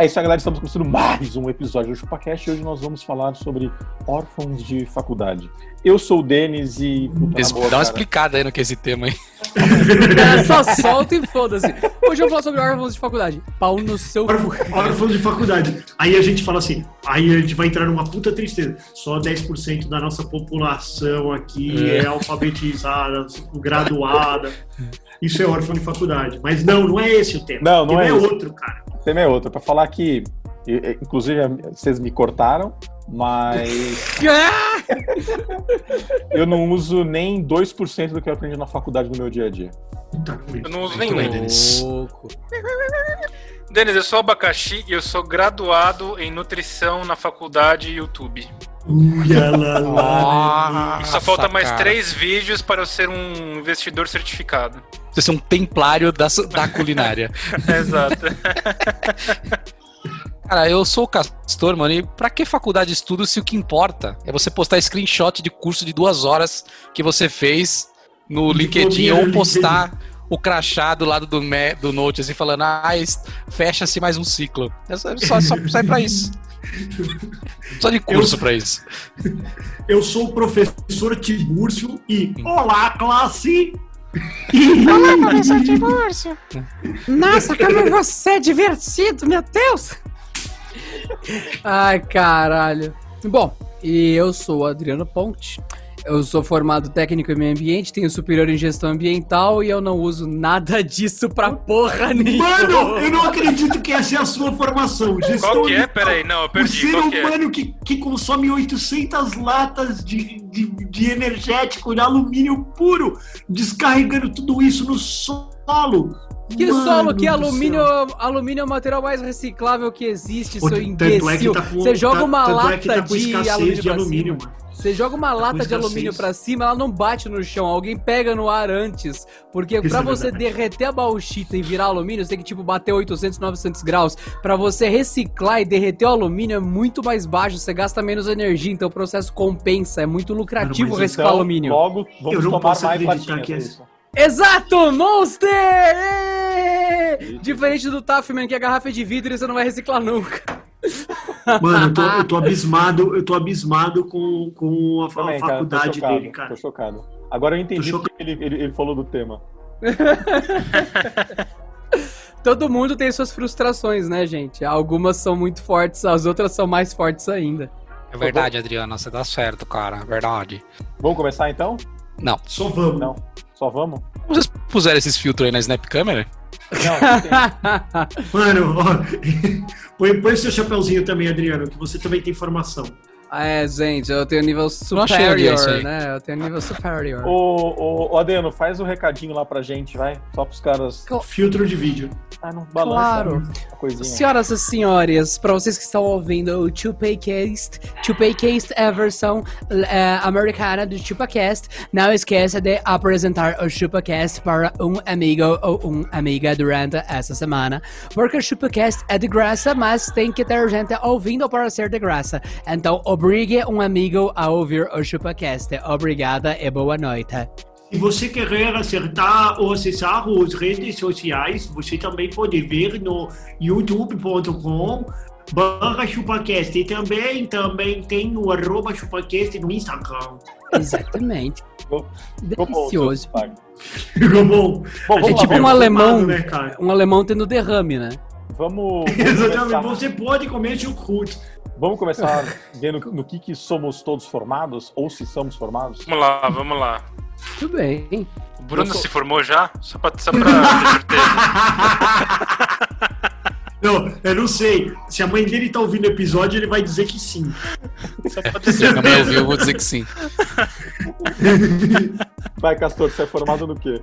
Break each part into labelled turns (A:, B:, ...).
A: É isso aí, galera. Estamos começando mais um episódio do ChupaCast e hoje nós vamos falar sobre órfãos de faculdade. Eu sou o Denis e. Puta, na boa,
B: Dá uma
A: cara,
B: explicada aí no que é esse tema aí.
C: cara só solta e foda-se. Hoje eu vou falar sobre órfãos de faculdade. Pau no seu cu.
D: Órfão, órfão de faculdade. Aí a gente fala assim, aí a gente vai entrar numa puta tristeza. Só 10% da nossa população aqui é, alfabetizada, graduada. Isso é órfão de faculdade. Mas não, não é esse o tema.
A: Não,
D: o
A: não
D: tema
A: é
D: é, outro, cara.
A: O tema é outro. Pra falar que. Inclusive, vocês me cortaram, mas eu não uso nem 2% do que eu aprendi na faculdade no meu dia a dia.
E: Eu não uso nenhum.
B: bem, Denis.
E: Denis, eu sou abacaxi e eu sou graduado em nutrição na faculdade YouTube.
D: Uia, lá, lá.
E: Só falta mais
B: cara.
E: três vídeos para eu ser um investidor certificado.
B: Você é um templário da, da culinária.
E: Exato.
B: Cara, eu sou o Castor, mano, e pra que faculdade de estudo se o que importa é você postar screenshot de curso de duas horas que você fez no LinkedIn
D: Diplominha
B: ou postar o crachá do lado do, do Note, assim, falando, ah, fecha-se mais um ciclo. É só, só, só serve pra isso. Só de curso pra isso.
D: Eu sou o professor Tibúrcio e...
B: Hum.
D: Olá, classe!
C: Nossa, como você é divertido, meu Deus! Ai, caralho. Bom, e eu sou o Adriano Ponte. Eu sou formado técnico em meio ambiente, tenho superior em gestão ambiental e eu não uso nada disso pra porra nenhuma.
D: Mano, eu não acredito que essa é a sua formação. Gestão
E: Qual que é? Peraí, não, eu
D: O
E: perdi.
D: ser
E: Qual que é?
D: humano que, que consome 800 latas de, de, de energético de alumínio puro, descarregando tudo isso no solo.
C: Que
D: Mano
C: solo, que alumínio, alumínio é o material mais reciclável que existe,
D: Pô,
C: seu
D: é
C: imbecil.
D: tá com-
C: Você joga
D: tá-
C: uma
D: tanto
C: lata
D: é tá com
C: de alumínio,
D: de
C: pra
D: alumínio, mano.
C: Você joga uma lata de alumínio pra cima, ela não bate no chão, alguém pega no ar antes. Porque pra
D: é
C: você
D: verdade.
C: derreter a bauxita e virar alumínio, você tem que tipo bater 800, 900 graus. Pra você reciclar e derreter o alumínio é muito mais baixo, você gasta menos energia, então o processo compensa, é muito lucrativo
D: Mano,
C: reciclar
A: Então,
C: alumínio.
A: Logo, vamos
D: Eu não
A: tomar
D: posso
A: mais
D: acreditar que
A: é
D: é-
A: isso.
C: Exato, Monster! Diferente do Taffman, que a garrafa é de vidro e você não vai reciclar nunca.
D: Mano, eu tô, eu tô abismado, eu tô abismado com, com a,
A: Também, cara, tô
D: faculdade
A: chocado,
D: dele, cara.
A: Tô chocado. Agora eu entendi o que ele, ele, ele falou do tema.
C: Todo mundo tem suas frustrações, né, gente? Algumas são muito fortes, as outras são mais fortes ainda.
B: É verdade, Adriano, você tá certo, cara, é verdade.
A: Vamos começar então?
B: Não.
D: Só vamos.
A: Não. Só vamos?
B: Vocês puseram esses filtros aí na Snap Camera?
A: Não, tem.
D: Mano, põe, põe o seu chapeuzinho também, Adriano, que você também tem formação.
C: É, gente, eu tenho nível superior, né? Eu tenho nível superior.
A: Ô, ô, ô, Adriano, faz o recadinho lá pra gente, vai. Só pros caras.
D: Filtro de vídeo.
A: Ah, não balança
C: Claro.
A: a coisinha.
C: Senhoras e senhores, para vocês que estão ouvindo o Chupacast, Chupacast é a versão eh, americana do Chupacast, não esqueça de apresentar o Chupacast para um amigo ou uma amiga durante essa semana, porque o Chupacast é de graça, mas tem que ter gente ouvindo para ser de graça. Então, obrigue um amigo a ouvir o Chupacast. Obrigada e boa noite.
D: Se você querer acertar ou acessar as redes sociais, você também pode ver no youtube.com barra chupacast e também, também tem o arroba chupacast no Instagram.
C: Exatamente. Delicioso.
D: Ficou bom?
A: Bom, lá,
C: tipo
D: é
C: um alemão.
D: né, cara?
C: Um alemão tendo derrame, né?
A: Vamos, vamos
D: Exatamente,
A: começar,
D: você pode comer chucrute.
A: Vamos começar vendo no que, que somos todos formados, ou se somos formados.
E: Vamos lá, vamos lá.
C: Tudo bem.
E: O Bruno
A: sou-
E: se formou já? Só pra, só pra ter certeza.
D: Não, eu não sei. Se a mãe dele tá ouvindo o episódio, ele vai dizer que sim.
B: Se a mãe ouviu, eu vou dizer que sim.
A: Vai, Castor, você é formado no quê?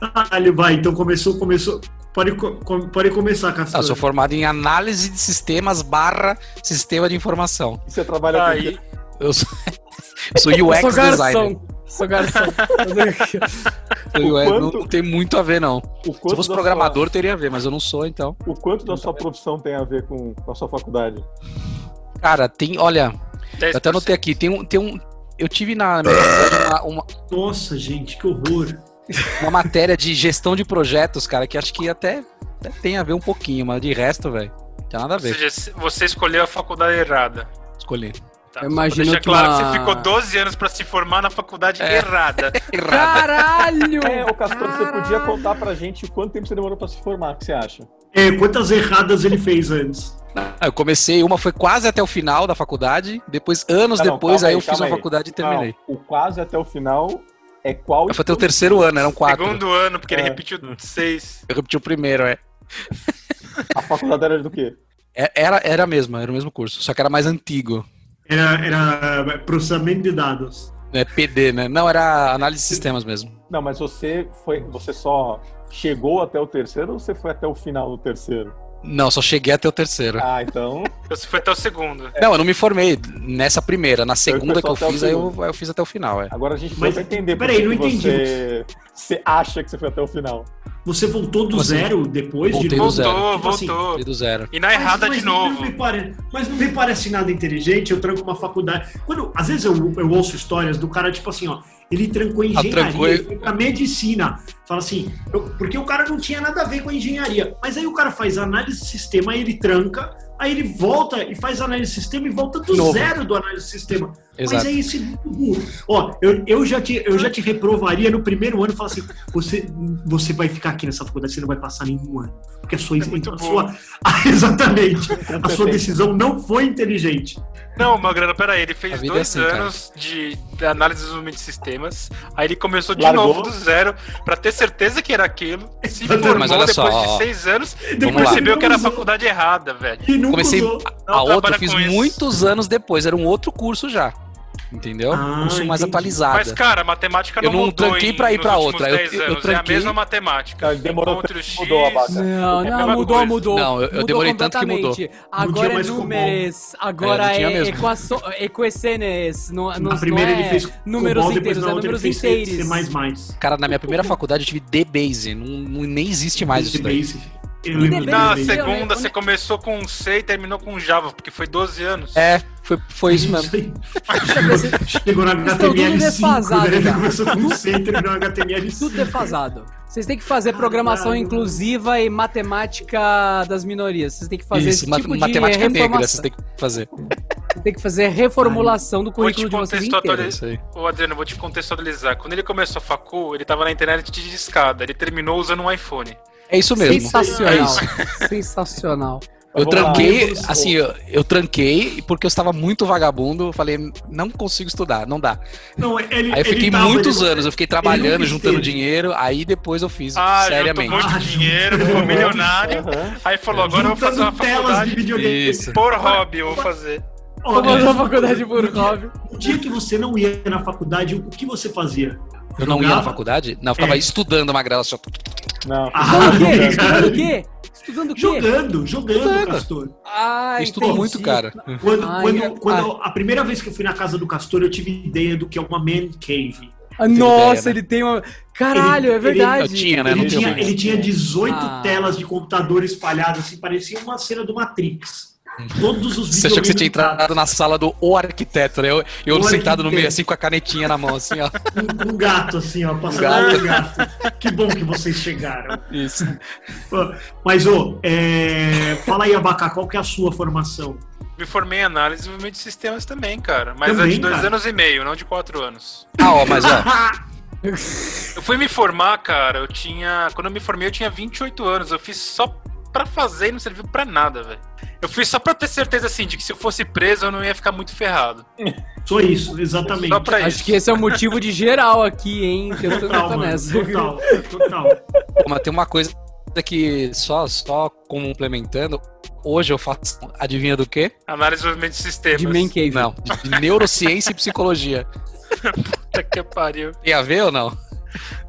D: Ah, ele vai, então começou, começou. Pode, com- pode começar, Castor.
B: eu sou formado em análise de sistemas barra sistema de informação.
A: E você trabalha com o
E: Aí,
A: quê?
B: Eu sou, eu sou
C: Eu
B: UX
C: sou
B: designer.
C: Garçom. Sou garçom.
B: Eu, é,
A: quanto-
B: não tem muito a ver, não.
A: O
B: Se eu fosse programador, teria a ver, mas eu não sou, então.
A: sua, o quanto da sua profissão tem a ver com, com a sua faculdade?
B: Cara, tem. Olha,
E: 10%.
B: eu até anotei aqui, tem um. Tem um eu tive na minha faculdade uma, uma,
D: Nossa, gente, que horror.
B: uma matéria de gestão de projetos, cara, que acho que até, até tem a ver um pouquinho, mas de resto, velho, não tem nada a
E: Ou
B: ver.
E: seja, você escolheu a faculdade errada.
B: Escolhi.
E: Tá,
C: imagino
E: deixar
C: que
E: claro
C: uma-
E: que você ficou 12 anos pra se formar na faculdade
B: É.
E: errada.
C: Caralho!
A: É, ô Castor, você
C: Caralho!
A: podia contar pra gente quanto tempo você demorou pra se formar, o que você acha?
D: É, quantas erradas ele fez antes?
B: Ah, Eu comecei, uma foi quase até o final da faculdade, depois, anos
A: Ah, não,
B: depois, aí
A: aí,
B: eu fiz uma
A: aí.
B: faculdade e terminei.
A: Não, o quase até o final é qual?
B: Foi até o terceiro ano, eram quatro.
E: Segundo ano, porque ele
A: É.
E: repetiu seis.
B: Eu repeti o primeiro, é.
A: A faculdade era do quê?
B: É- Era, era mesmo, era o mesmo curso, só que era mais antigo.
D: Era, era processamento de dados.
B: É PD, né? Não, era análise de sistemas mesmo.
A: Não, mas você foi, você só chegou até o terceiro ou você foi até o final do terceiro?
B: Não, só cheguei até o terceiro.
A: Ah, então.
E: Você foi até o segundo.
B: Não, eu não me formei nessa primeira. Na segunda
A: foi
B: que eu fiz, aí eu, eu fiz até o final, é.
A: Agora a gente
D: Mas,
A: vai entender por
D: peraí, não entendi.
A: você, você acha que você foi até o final.
D: Você voltou do
B: assim?
D: zero depois
B: Voltei
D: de novo?
E: Voltou,
D: Tipo assim,
E: voltou.
B: Fui do zero.
E: E na errada
D: mas
E: de
D: Não
E: novo.
D: me pare- mas não me parece nada inteligente, eu tranco uma faculdade. Quando, às vezes eu, eu ouço histórias do cara, tipo assim, ó, ele trancou engenharia,
B: trancou e-
D: ele foi pra medicina. Fala assim, eu- porque o cara não tinha nada a ver com a engenharia. Mas aí o cara faz análise de sistema, aí ele tranca, aí ele volta e faz análise de sistema e volta do
B: Novo.
D: zero do análise de sistema. Mas
B: Exato.
D: é isso, é muito burro. Ó, eu, eu, já te, eu já te reprovaria no primeiro ano e falar assim: você, você vai ficar aqui nessa faculdade, você não vai passar nenhum ano. Porque a sua.
E: É muito
D: a
E: bom.
D: sua ah, exatamente. A sua decisão não foi inteligente.
E: Não, Magrana, peraí, ele fez
B: A é
E: dois
B: assim, cara.
E: anos de, de análise de desenvolvimento de sistemas, aí ele começou de
A: Largou.
E: novo do zero pra ter certeza que era aquilo, se
D: Mas
E: formou
B: olha
E: depois
B: só,
E: de
B: ó.
E: seis anos e
B: Vamos lá.
E: percebeu que era a faculdade errada, velho.
D: E nunca
B: Comecei
D: usou.
B: a
E: Não
B: outra,
E: trabalha
B: fiz
E: com isso.
B: muitos anos depois, era um outro curso já. Entendeu?
D: Ah,
B: curso mais
D: entendi.
B: atualizado.
E: Mas, cara, a matemática
B: Eu
E: não
B: não
E: mudou
B: tranquei
E: em,
B: pra ir pra outra, eu-
E: 10
B: eu tranquei-
E: É a mesma matemática.
A: Ele demorou tanto que
E: o
A: mudou a
E: X,
A: vaga.
C: Não,
E: É
C: não, mudou,
E: coisa.
C: mudou.
B: Não, eu- eu
C: Mudou
B: demorei tanto que mudou.
C: Agora é números, agora
B: É, não
C: é equaço, equações, não, não,
D: Na primeira
C: não é
D: ele fez
C: números
D: depois
C: inteiros, é números inteiros.
D: C++.
B: Cara, na minha primeira faculdade eu tive D-Base. Não, não- nem existe mais isso daí.
E: Na
C: bem,
E: segunda, você começou com C e terminou com Java, porque foi 12 anos.
B: É, foi, foi isso mesmo.
D: Chegou na
C: Estão tudo
D: HTML5,
C: defasado,
D: né? Começou com C e terminou na HTML5.
C: Tudo defasado. Vocês têm que fazer programação inclusiva e matemática das minorias. Vocês têm que fazer
B: isso,
C: esse tipo de
B: matemática negra, vocês têm que fazer.
C: Vocês têm que fazer reformulação do
E: Vou te
C: currículo de vocês
E: contextualizar.
C: inteiro.
B: É isso aí.
E: Ô Adriano, eu vou te contextualizar. Quando ele começou a facu, ele tava na internet de discada. Ele terminou usando um iPhone.
B: É isso mesmo. É
C: Sensacional.
B: isso.
C: Sensacional.
B: Eu tranquei, assim, eu, eu tranquei porque eu estava muito vagabundo. Eu falei, não consigo estudar, não dá.
D: Não, ele,
B: Aí eu fiquei
D: tava-
B: muitos
D: ele-
B: anos, eu fiquei trabalhando, juntando dinheiro. Aí depois eu fiz
E: Ah,
B: seriamente.
E: um de dinheiro, ficou milionário.
A: Aham.
E: Aí falou, agora eu vou fazer uma
D: telas de
E: faculdade
D: videogame.
B: Isso.
E: por hobby, eu vou fazer.
D: Ó,
C: Vou fazer
D: é,
C: uma faculdade por hobby.
D: O dia que você não ia na faculdade, o que você fazia?
B: Eu não ia na
D: Jogava?
B: faculdade? Não, eu ficava
D: É.
B: estudando magrela só.
A: Não.
D: Ah,
C: Estudando o quê? Estudando o quê?
D: Jogando, jogando,
B: Jogando.
D: Castor.
C: Ah,
B: Eu estudo
C: entendi.
B: muito, cara.
D: Quando,
C: Ai,
D: quando,
C: eu-
D: quando a primeira vez que eu fui na casa do Castor, eu tive ideia do que é uma man cave.
C: Ah, Nossa,
B: ideia, né?
C: ele tem uma. Caralho,
D: Ele-
C: é verdade.
B: Eu tinha, né?
D: Ele tinha, ele tinha 18
C: Ah.
D: telas de computador espalhadas, assim, parecia uma cena do Matrix. Todos os
B: Você achou que você tinha entrado na sala do O Arquiteto, né? Eu, eu
D: O
B: sentado no meio
D: arquiteto.
B: assim com a canetinha na mão, assim, ó.
D: Com um gato, assim, ó, passando
B: gato.
D: um gato. Que bom que vocês chegaram.
B: Isso.
D: Mas, ô, é, fala aí, Abacá, qual que é a sua formação?
E: Me formei em análise e desenvolvimento de sistemas também, cara. Mas é
D: Também,
E: de dois
D: cara.
E: anos e meio, não de quatro anos.
B: Ah, ó, mas ó.
E: Eu fui me formar, cara, eu tinha. Quando eu me formei, eu tinha 28 anos. Eu fiz só pra fazer e não serviu pra nada, velho. Eu fiz só pra ter certeza, assim, de que se eu fosse preso, eu não ia ficar muito ferrado.
D: Só isso, exatamente.
E: Só pra
C: Acho
E: isso.
C: que esse é o motivo de geral aqui, hein? Que eu tô,
D: Total,
C: tô
D: mano,
C: nessa.
D: total, total.
B: Mas tem uma coisa que só, só complementando. Hoje eu faço. Adivinha do quê?
E: Análise de desenvolvimento de sistemas.
C: De man cave.
B: Não, de, neurociência e psicologia.
E: Puta que pariu.
B: Tem a ver ou não?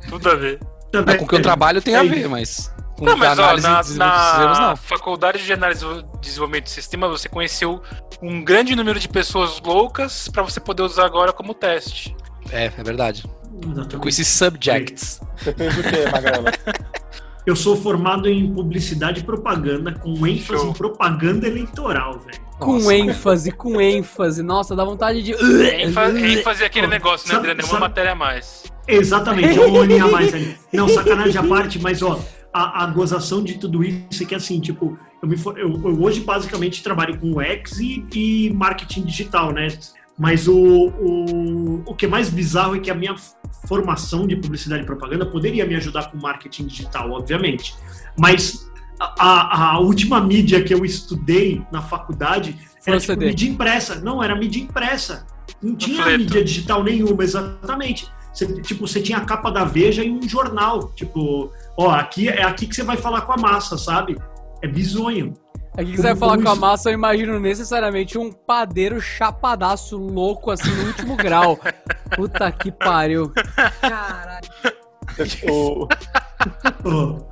E: Tudo a ver.
B: Não, com o que eu trabalho tem
D: É
B: a
D: isso.
B: ver, mas. Com
E: Não, mas ó,
B: análise
E: na,
B: de desenvolvimento de sistemas,
E: na
B: não.
E: faculdade de análise e desenvolvimento de sistema, você conheceu um grande número de pessoas loucas pra você poder usar agora como teste.
B: É, é verdade.
D: Exatamente.
B: Com esses subjects.
A: Você fez o quê, Magrela?
D: Eu sou formado em publicidade e propaganda, com ênfase
E: Show.
D: em propaganda eleitoral, velho.
C: Com
B: Nossa.
C: ênfase, com ênfase. Nossa, dá vontade de.
E: ênfase, ênfase é aquele negócio, né, André? Nenhuma
D: sabe-
E: matéria a mais.
D: Exatamente, é um olhinho a mais ali. Não, sacanagem à parte, mas ó, a, a gozação de tudo isso é que assim, tipo, eu, me, eu, eu hoje basicamente trabalho com UX e, e marketing digital, né? Mas o, o, o que é mais bizarro é que a minha formação de publicidade e propaganda poderia me ajudar com marketing digital, obviamente. Mas a, a- última mídia que eu estudei na faculdade
C: Foi
D: era tipo, mídia impressa. Não, era mídia impressa. Não tinha mídia digital nenhuma, exatamente. Você, tipo, você tinha a capa da Veja em um jornal. Tipo, ó, aqui é aqui que você vai falar com a massa, sabe? É bizonho.
C: Aqui que você vai
D: Como-
C: falar com a massa, eu imagino necessariamente um padeiro chapadaço louco, assim, no último grau. Puta que pariu. Caralho.
A: O-
D: Ó.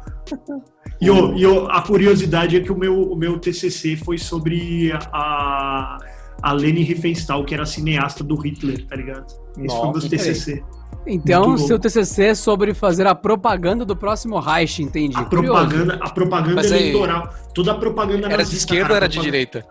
D: E, o- e o- a curiosidade é que o meu, o meu TCC foi sobre a, a Leni Riefenstahl, que era cineasta do Hitler, tá ligado? Esse foi o meu
A: Nossa,
D: TCC.
C: Então, seu. TCC é sobre fazer a propaganda do próximo Reich, entendi.
D: A propaganda, a propaganda
B: Mas aí-
D: eleitoral. Toda a propaganda
B: Era de
D: nazista,
B: esquerda
D: cara,
B: ou era de direita?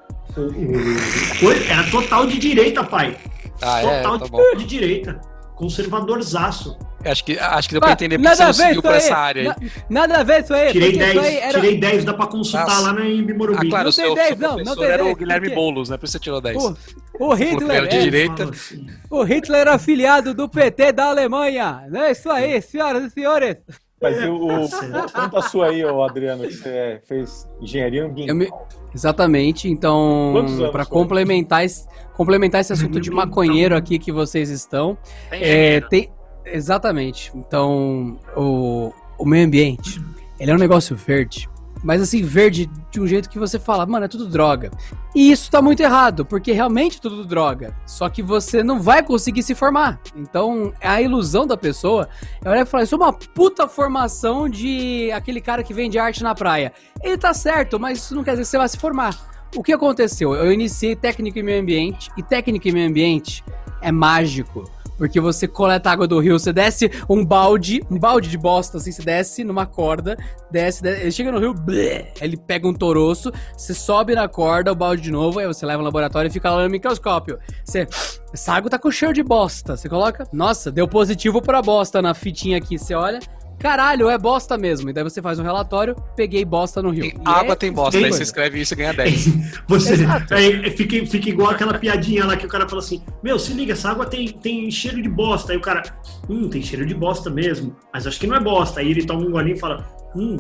D: Era total de direita, pai.
B: Ah, é,
D: total
B: tá
D: de-
B: bom.
D: de direita. Conservadorzaço.
B: Acho que, acho que deu pra
C: Ah,
B: entender porque
C: nada
B: você não seguiu pra
C: aí.
B: essa área aí.
C: Na- Nada a ver isso aí.
D: Tirei
C: porque isso aí
D: 10,
C: era...
D: tirei 10, dá pra consultar
B: Nossa.
D: lá na Embi Morumbi.
B: Ah, claro,
C: Não
B: o
C: tem
B: seu,
C: 10
B: seu
C: não, não tem
B: era o
C: 10,
B: Guilherme
C: porque-
B: Boulos, né? Por isso você tirou 10.
C: O, o Hitler,
B: Era de
C: é,
B: direita.
D: Assim.
C: o Hitler era afiliado do PT da Alemanha. É isso aí, senhoras e senhores.
A: Mas e o, o, conta a sua aí, ô Adriano, que você fez engenharia ambiental.
C: Eu me- Exatamente, então, para complementar, esse- complementar esse assunto de maconheiro aqui que vocês estão,
E: Tem
C: é, tem, exatamente, então, o, o meio ambiente, ele é um negócio verde, mas assim, verde de um jeito que você fala, mano, é tudo droga. E isso tá muito errado, porque realmente é tudo droga, só que você não vai conseguir se formar. Então, a ilusão da pessoa é olhar e falar, isso é uma puta formação de aquele cara que vende arte na praia. Ele tá certo, mas isso não quer dizer que você vai se formar. O que aconteceu? Eu iniciei técnico em meio ambiente, e técnico em meio ambiente é mágico. Porque você coleta água do rio, você desce um balde, um balde de bosta, assim, você desce numa corda, desce, desce ele chega no rio, blé, ele pega um toroço, você sobe na corda, o balde de novo, aí você leva no laboratório e fica lá no microscópio. Você, essa água tá com cheiro de bosta. Você coloca, nossa, deu positivo pra bosta na fitinha aqui, você olha, caralho, é bosta mesmo. E daí você faz um relatório, peguei bosta no rio.
B: Tem
C: E
B: água,
C: é-
B: tem bosta. Aí você escreve isso e ganha 10.
D: Você é, fica, fica igual aquela piadinha lá que o cara fala assim: Meu, se liga, essa água tem, tem cheiro de bosta. Aí o cara, hum, tem cheiro de bosta mesmo, mas acho que não é bosta. Aí ele toma um golinho e fala: Hum,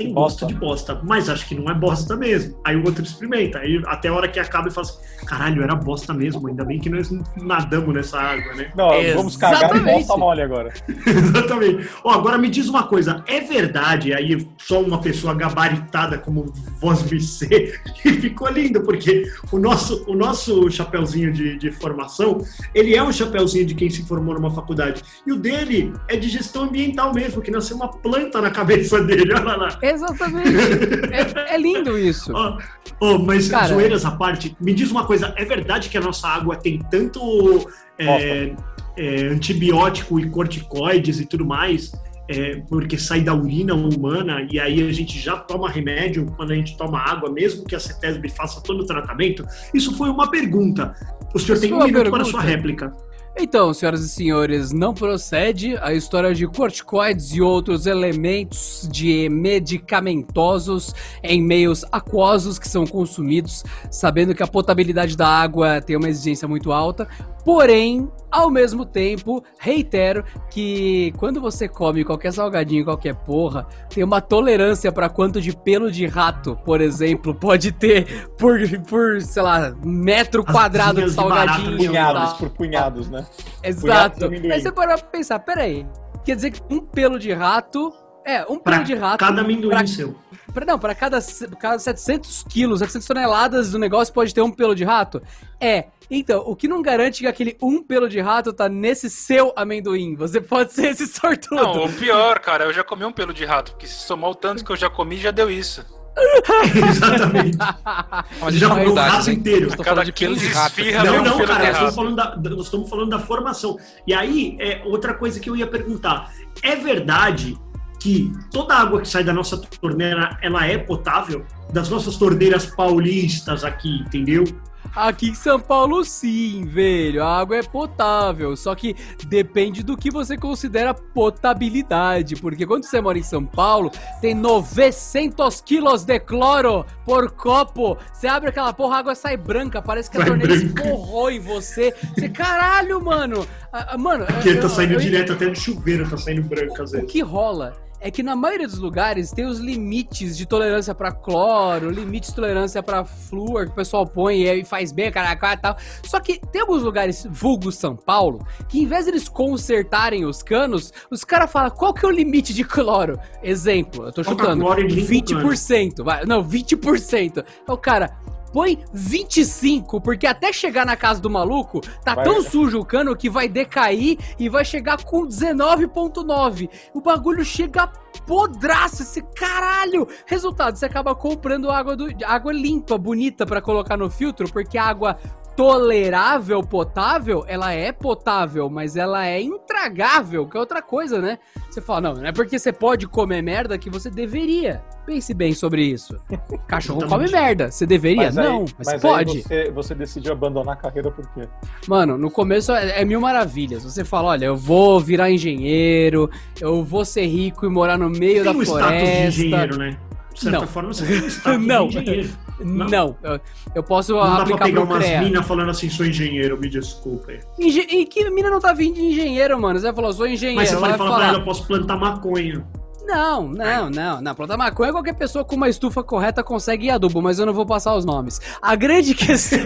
D: tem gosto
A: Bosta.
D: de bosta, mas acho que não é bosta mesmo. Aí o outro experimenta. Aí até a hora que acaba e fala assim: Caralho, era bosta mesmo. Ainda bem que nós nadamos nessa água, né?
A: Não, vamos cagar e
C: Exatamente.
A: volta mole agora.
D: Exatamente. Ó, agora me diz uma coisa, é verdade, aí só uma pessoa gabaritada como voz BC, que ficou lindo, porque o nosso, o nosso chapeuzinho de, de formação, ele é um chapeuzinho de quem se formou numa faculdade. E o dele é de gestão ambiental mesmo, que nasceu uma planta na cabeça dele, olha lá.
C: Exatamente. é, é lindo isso.
D: Ó, ó, mas
C: Cara.
D: zoeiras à parte, me diz uma coisa, é verdade que a nossa água tem tanto é, é, antibiótico e corticoides e tudo mais, é, porque sai da urina humana e aí a gente já toma remédio quando a gente toma água, mesmo que a CETESB faça todo o tratamento? Isso foi uma pergunta. O senhor
C: Isso
D: tem um minuto para
C: pergunta?
D: sua réplica.
C: Então, senhoras e senhores, não procede a história de corticoides e outros elementos de medicamentosos em meios aquosos que são consumidos, sabendo que a potabilidade da água tem uma exigência muito alta. Porém, ao mesmo tempo, reitero que quando você come qualquer salgadinho, qualquer porra, tem uma tolerância para quanto de pelo de rato, por exemplo, pode ter por, por sei lá, metro
D: As
C: quadrado de
D: de
C: salgadinho. e
A: Punhados
C: tal.
A: por punhados, né?
C: Exato.
A: de amendoim.
C: Aí você para pra pensar, peraí. Quer dizer que um pelo de rato É, um
D: Pra
C: pelo de rato.
D: cada amendoim
C: pra-
D: seu.
C: pra- não, pra cada, cada 700 quilos, 700 toneladas do negócio pode ter um pelo de rato? É. Então, o que não garante que aquele um pelo de rato tá nesse seu amendoim? Você pode ser esse sortudo.
E: Não, o pior, cara, eu já comi um pelo de rato, porque se somar o tanto que eu já comi, já deu isso.
D: Exatamente.
B: Mas
D: Já
B: é
D: comeu o rato
B: hein?
D: inteiro.
E: Cada
B: falando de pelo de
E: 15
B: rato.
E: esfirra
D: Não,
E: um
D: não,
E: pelo
D: cara,
E: de
D: nós estamos,
E: rato.
D: falando da, nós estamos falando da formação. E aí, é, outra coisa que eu ia perguntar. É verdade que toda água que sai da nossa torneira, ela é potável? Das nossas torneiras paulistas aqui, entendeu?
C: Aqui em São Paulo, sim, velho. A água é potável. Só que depende do que você considera potabilidade. Porque quando você mora em São Paulo, tem 900 quilos de cloro por copo. Você abre aquela porra, a água sai branca. Parece que a torneira
D: branca.
C: escorrou em você. Você, caralho, mano. Ah, ah, Mano,
D: Porque
C: eu-
D: tá saindo
C: eu-
D: direto até do chuveiro, tá saindo branco às
C: o
D: vezes.
C: que rola é que na maioria dos lugares tem os limites de tolerância pra cloro, limites de tolerância pra flúor que o pessoal põe e faz bem, caraca e tal. Só que tem alguns lugares, vulgo São Paulo, que em vez de eles consertarem os canos, os caras falam qual que é o limite de cloro. Exemplo, eu tô
D: Coloca
C: chutando,
D: cloro e limpa o
C: 20%, vai, não, 20%. Então, cara, põe 25, porque até chegar na casa do maluco, tá
A: Vai-
C: tão sujo o cano que vai decair e vai chegar com 19.9. O bagulho chega podraço, esse caralho! Resultado, você acaba comprando água, do, água limpa, bonita pra colocar no filtro, porque a água tolerável, potável, ela é potável, mas ela é intragável, que é outra coisa, né? Você fala, não, não é porque você pode comer merda que você deveria. Pense bem sobre isso. Cachorro come merda. Você deveria?
A: Mas aí-
C: não, mas,
A: aí
C: pode.
A: você, você decidiu abandonar a carreira por quê?
C: Mano, no começo é, é mil maravilhas. Você fala, olha, eu vou virar engenheiro, eu vou ser rico e morar no meio
D: Tem
C: da
D: o status de
C: floresta.
D: engenheiro, né? De certa
C: Não.
D: forma, você tem o status
C: Não.
D: de engenheiro.
C: Não,
D: Não.
C: eu, posso
D: Não dá pra
C: aplicar
D: pegar umas minas falando assim, sou engenheiro, me desculpa. aí.
C: Engen- E que mina não tá vindo de engenheiro, mano? Você falou, sou engenheiro.
D: Mas você
C: vai
D: falar
C: falar,
D: pra ela, eu posso plantar maconha.
C: Não, não, não, não. Plantar maconha, qualquer pessoa com uma estufa correta consegue ir adubo, mas eu não vou passar os nomes. A grande questão.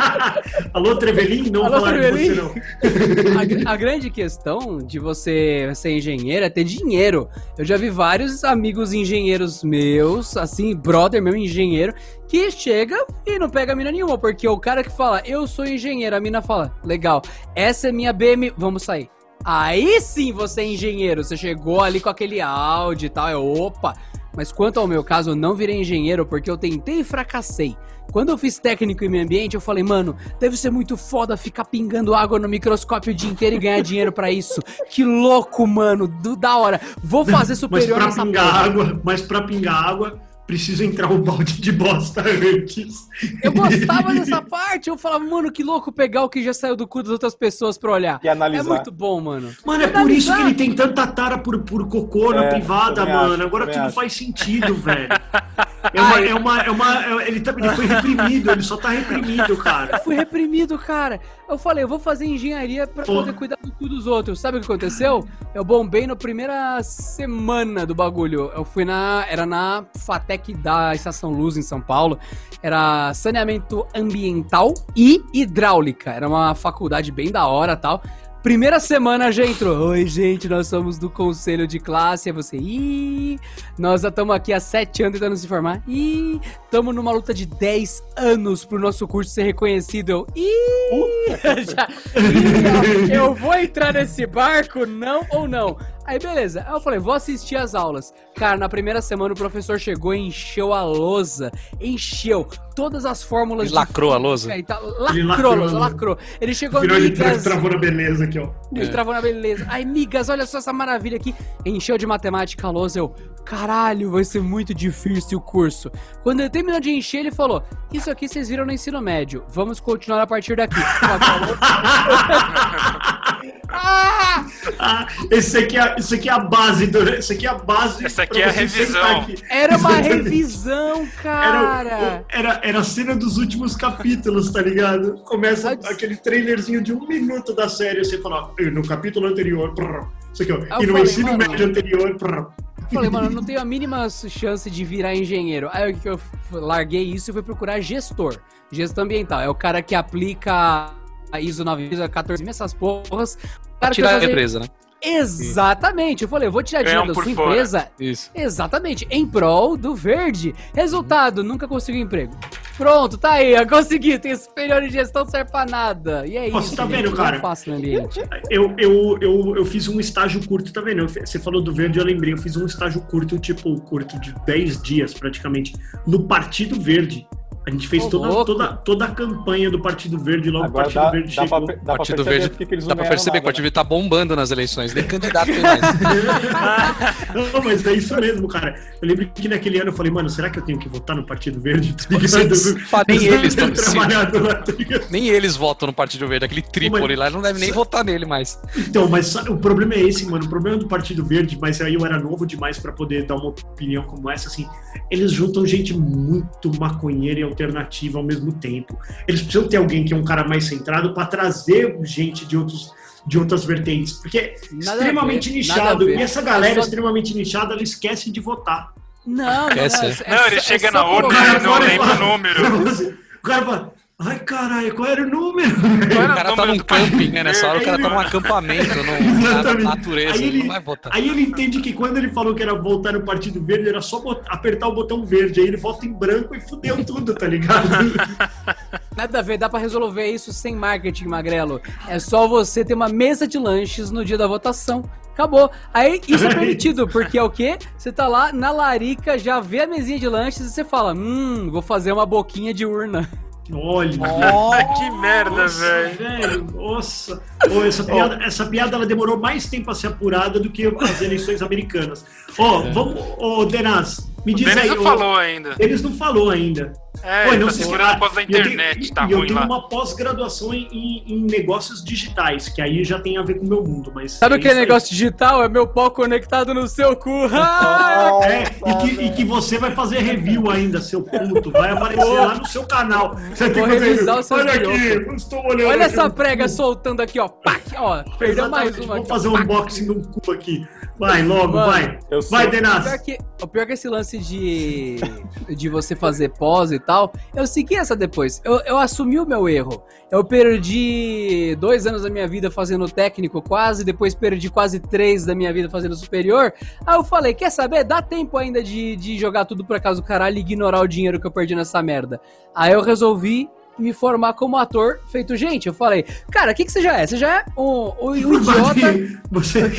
D: Alô, Trevelin? Não
C: Alô,
D: falaram de você, não.
C: a, a grande questão de você ser engenheiro é ter dinheiro. Eu já vi vários amigos engenheiros meus, assim, brother meu engenheiro, que chega e não pega mina nenhuma, porque o cara que fala, eu sou engenheiro, a mina fala, legal, essa é minha BM, vamos sair. Aí sim você é engenheiro, você chegou ali com aquele áudio e tal, é opa. Mas quanto ao meu caso, eu não virei engenheiro porque eu tentei e fracassei. Quando eu fiz técnico em meio ambiente, eu falei, mano, deve ser muito foda ficar pingando água no microscópio o dia inteiro e ganhar dinheiro pra isso. Que louco, mano, do da hora. Vou fazer
D: Mas
C: superior
D: pra
C: nessa
D: pingar água, mas pra pingar água, precisa entrar um balde de bosta antes.
C: Eu gostava dessa parte, eu falava, mano, que louco pegar o que já saiu do cu das outras pessoas pra olhar.
A: E analisar.
C: É muito bom, mano.
D: Mano, é por isso que ele tem tanta tara por, por cocô na
A: É,
D: privada,
A: também
D: mano.
A: acho,
D: Agora tudo
A: acho.
D: faz sentido, velho. É uma, é uma, é uma, é- ele, tá- ele foi reprimido, ele só tá reprimido, cara.
C: fui reprimido, cara. Eu falei, eu vou fazer engenharia pra
D: Pô.
C: poder cuidar do cu dos outros. Sabe o que aconteceu? Eu bombei na primeira semana do bagulho. Eu fui na. Era na Fatec da Estação Luz em São Paulo. Era saneamento ambiental e hidráulica. Era uma faculdade bem da hora tal. Primeira semana já entrou. Oi, gente, nós somos do conselho de classe. Aí você, ih, nós já estamos aqui há sete anos tentando se formar. Ih, estamos numa luta de 10 anos pro nosso curso ser reconhecido. Eu, ih, já, ih, eu vou entrar nesse barco, não ou não? Aí beleza, aí eu falei, vou assistir as aulas. Cara, na primeira semana o professor chegou e encheu a lousa, encheu todas as fórmulas
B: Ele lacrou a lousa?
C: E tal.
D: Ele
C: Lacrou,
D: lacrou.
C: lacrou. Ele chegou
D: Virou ele tra-
C: amigas,
D: travou na beleza aqui, ó.
C: ele travou na beleza. Ai, migas, olha só essa maravilha aqui. Encheu de matemática a lousa, eu... Caralho, vai ser muito difícil o curso. Quando ele terminou de encher, ele falou... Isso aqui vocês viram no ensino médio. Vamos continuar a partir daqui. ah!
D: Ah, esse aqui é, esse aqui é a base do, esse aqui é a base.
E: Essa aqui é a revisão.
C: Era uma revisão,
D: Era,
C: cara.
D: o- era, era a cena dos últimos capítulos, tá ligado? Começa
C: Antes-
D: aquele trailerzinho de um minuto da série, você fala, "Eh, no capítulo anterior, prrr, isso aqui, ó,
C: eu
D: e no
C: falei,
D: ensino
C: mano,
D: médio anterior, prrr.
C: Falei, mano, eu não tenho a mínima chance de virar engenheiro. Aí o que eu larguei isso e fui procurar gestor. Gestão ambiental. É o cara que aplica a ISO 9000, a 14 essas porras. Vai
B: Tirar a empresa, né?
C: Exatamente. Eu falei, eu vou tirar dinheiro
E: um
C: da sua
E: fora.
C: empresa
B: Isso.
C: Exatamente, em prol do verde. Resultado, nunca consegui emprego. Pronto, tá aí, eu consegui, tem superior em gestão, não serve pra nada. E é isso,
D: você tá
C: gente,
D: vendo,
C: não
D: cara?
C: fácil no ambiente.
D: Eu, eu, eu, eu fiz um estágio curto, tá vendo? Você falou do verde, eu lembrei. Eu fiz um estágio curto, tipo, curto de 10 dias praticamente, no Partido Verde. A gente fez
C: Ô,
D: toda,
C: louco.
D: toda, toda a campanha do Partido Verde, logo o
A: Agora
D: Partido
A: dá,
D: Verde
A: dá, pra,
D: chegou.
A: dá pra
B: Partido
A: perceber
B: Verde-
A: que eles
B: Dá pra perceber que o
A: nada,
B: Partido Verde tá bombando nas eleições. Nem candidato tem mais.
D: Não, mas é isso mesmo, cara. Eu lembro que naquele ano eu falei, mano, será que eu tenho que votar no Partido Verde? Tá
B: nem eles
D: lá, tá ligado?
B: Nem eles votam no Partido Verde. Aquele Trípoli lá, não deve nem votar nele mais.
D: Então, mas o problema é esse, mano. O problema do Partido Verde, mas aí eu era novo demais pra poder dar uma opinião como essa, assim. Eles juntam gente muito maconheira e alternativa ao mesmo tempo. Eles precisam ter alguém que é um cara mais centrado pra trazer gente de outros de outras vertentes, porque é
C: Nada
D: extremamente
C: ver,
D: nichado. E essa galera
C: É só-
D: extremamente nichada, ela esquece de votar.
C: Não, não,
B: Essa
C: não.
B: é.
E: Não, ele
C: é
E: chega na urna e não lembra o número.
D: O cara fala, ai caralho, qual era o número?
E: Era
B: O cara tá num camping, né? Nessa hora o cara tá num acampamento, num, na natureza.
D: Aí
B: Ele
D: ele-
B: não vai votar.
D: Aí ele entende que quando ele falou que era voltar no Partido Verde, era só bot- apertar o botão verde. Aí ele vota em branco e fudeu tudo, tá ligado?
C: Nada a ver, dá pra resolver isso sem marketing, Magrelo. É só você ter uma mesa de lanches no dia da votação. Acabou. Aí isso é permitido, porque é o quê? Você tá lá na larica, já vê a mesinha de lanches e você fala: Hum, vou fazer uma boquinha de urna.
D: Olha.
E: que merda,
D: Nossa,
E: velho.
D: velho, nossa. Ô, essa, piada, essa piada ela demorou mais tempo a ser apurada do que as eleições americanas. Ó, vamos. Ô, Denas, me
E: O
D: diz
E: Denis
D: aí.
E: não
D: ô,
E: falou ainda.
D: Eles não falou ainda.
E: É,
D: não
E: tá
D: se
E: segurando
D: esqueça.
E: a pós da
D: E eu tenho-
E: internet, tá
D: e eu
E: ruim
D: tenho
E: lá.
D: uma pós-graduação em, em- em negócios digitais, que aí já tem a ver com o meu mundo, mas.
C: Sabe o que é
D: isso aí.
C: negócio digital? É meu pau conectado no seu cu. Ah!
D: É, e que, e que você vai fazer review ainda, seu puto. Vai aparecer lá no seu canal. Você tem que
C: seus
D: Olha aqui, eu estou olhando.
C: Olha
D: aqui
C: essa prega
D: cu.
C: soltando aqui, ó. Pac, ó. Perdeu mais
D: Exatamente,
C: uma.
D: Vamos fazer um unboxing do cu aqui. Vai, logo,
C: Mano,
D: vai.
A: Eu
D: Vai,
A: sou-
C: O pior, que, o pior que esse lance de, de você fazer pós e tal, eu segui essa depois. Eu, eu assumi o meu erro. Eu perdi dois anos da minha vida fazendo técnico quase, depois perdi quase três da minha vida fazendo superior. Aí eu falei, quer saber? Dá tempo ainda de, de jogar tudo pra casa do caralho e ignorar o dinheiro que eu perdi nessa merda. Aí eu resolvi me formar como ator feito gente. Eu falei, cara, o que, que você já é? Você já é um, um, um idiota...
D: Você,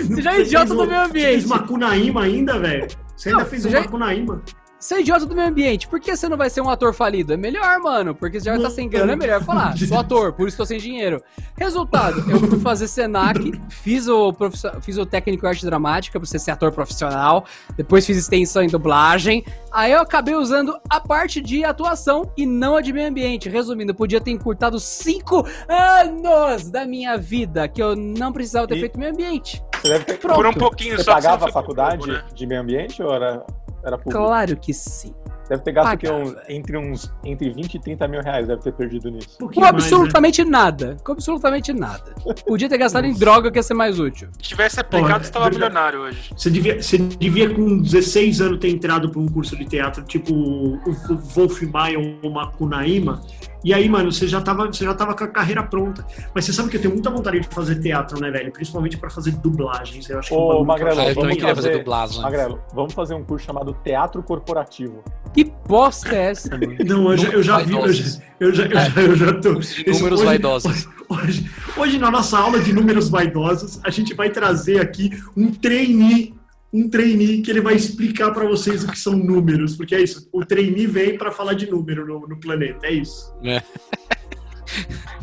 C: Você já é idiota do meio
D: Você fez
C: ambiente.
D: Macunaíma ainda, velho? Você ainda
C: Não,
D: fez um
C: já-
D: Macunaíma?
C: Você é idiota do meio ambiente. Por que você não vai ser um ator falido? É melhor, mano. Porque você já vai estar sem grana. É melhor falar. Sou ator, por isso tô sem dinheiro. Resultado, eu fui fazer Senac, fiz o, profiss- fiz o técnico em arte dramática pra você ser ator profissional. Depois fiz extensão em dublagem. Aí eu acabei usando a parte de atuação e não a de meio ambiente. Resumindo, podia ter encurtado cinco anos da minha vida que eu não precisava ter
A: E-
C: feito meio ambiente.
A: Você deve ter...
C: Pronto.
E: Por um pouquinho
A: Você
E: só. que
A: pagava a faculdade
E: pouco, né?
A: de meio ambiente ou era, era público?
C: Claro que sim.
A: Deve ter gasto um, entre uns entre 20 e 30 mil reais, deve ter perdido nisso.
D: Um
C: Com
D: né?
C: absolutamente nada. Com absolutamente nada. Podia ter gastado em droga que ia ser mais útil.
E: Se tivesse aplicado,
D: Porra,
E: você tava
D: verdade.
E: milionário hoje.
D: Você devia, você devia, com 16 anos, ter entrado para um curso de teatro, tipo o o Wolf Maia ou o Macunaíma. E aí, mano, você já, tava, você já tava com a carreira pronta. Mas você sabe que eu tenho muita vontade de fazer teatro, né, velho? Principalmente para fazer dublagens. Eu acho que é um
A: Ô, Magrelo,
B: Ah, eu também
A: vamos
B: queria fazer
A: fazer-
B: dublagem.
A: Magrelo, vamos fazer um curso chamado Teatro Corporativo.
C: Que bosta é essa?
D: Não, eu já, eu já vi, eu já, eu já, eu já, eu já tô.
B: De números
D: hoje-
B: vaidosos.
D: Hoje, hoje, na nossa aula de números vaidosos, a gente vai trazer aqui um trainee, um trainee que ele vai explicar para vocês o que são números, porque é isso. O trainee vem para falar de número no, no planeta, é isso.
B: É.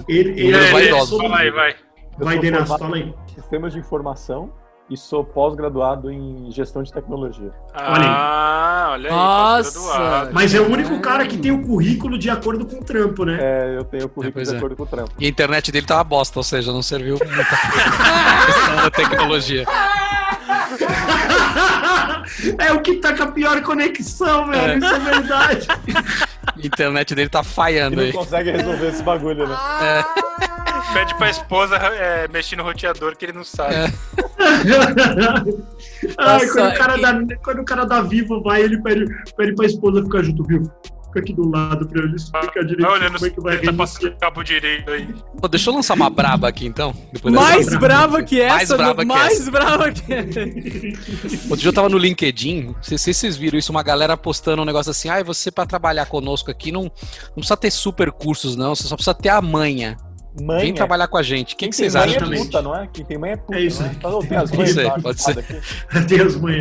D: Ele, ele é sobre-
E: Vai, vai.
A: Eu
D: Vai,
A: sou
D: Denas, fala aí.
A: em Sistemas de informação e sou pós-graduado em gestão de tecnologia.
D: Olha aí.
E: Ah, olha aí.
C: Nossa.
E: pós-graduado.
D: Mas é o único cara que tem o currículo de acordo com o trampo, né?
A: É, eu tenho o
B: É,
A: currículo
B: pois
A: de
B: é.
A: acordo com o trampo.
B: E a internet dele tá uma bosta, ou seja, não serviu muita coisa. questão da tecnologia.
D: é o que tá com a pior conexão, velho.
B: É.
D: Isso é verdade.
B: A internet dele tá falhando
A: não
B: aí.
A: consegue resolver esse bagulho, né?
E: Pede pra esposa é, mexer no roteador que ele não sabe.
B: É.
D: Ai,
C: Nossa,
D: quando, o cara
C: e-
D: da, quando o cara da Vivo vai, ele pede, pede pra esposa ficar junto, viu? Fica aqui do lado pra ele explicar direito
E: Vai olhando
D: como é que vai
E: tá passando cabo direito aí.
B: Pô, deixa eu lançar uma braba aqui então. dessa.
C: Mais brava que essa,
B: Mais brava que
C: mais
B: essa.
C: brava que essa.
B: Outro dia eu tava no LinkedIn, não sei se vocês viram isso, uma galera postando um negócio assim, ah, você pra trabalhar conosco aqui não, não precisa ter super cursos não, você só precisa ter a manha.
A: Mãe,
B: Vem
A: é-
B: trabalhar com a gente. O que,
A: quem
B: que
A: tem
B: vocês
A: mãe
B: acham
A: é
B: disso?
D: Exatamente.
A: puta, não é? Quem tem mãe é puta.
D: É isso
A: as
B: Pode ser,
A: lá,
B: pode
A: ocupadas aqui.
D: Deus, mãe.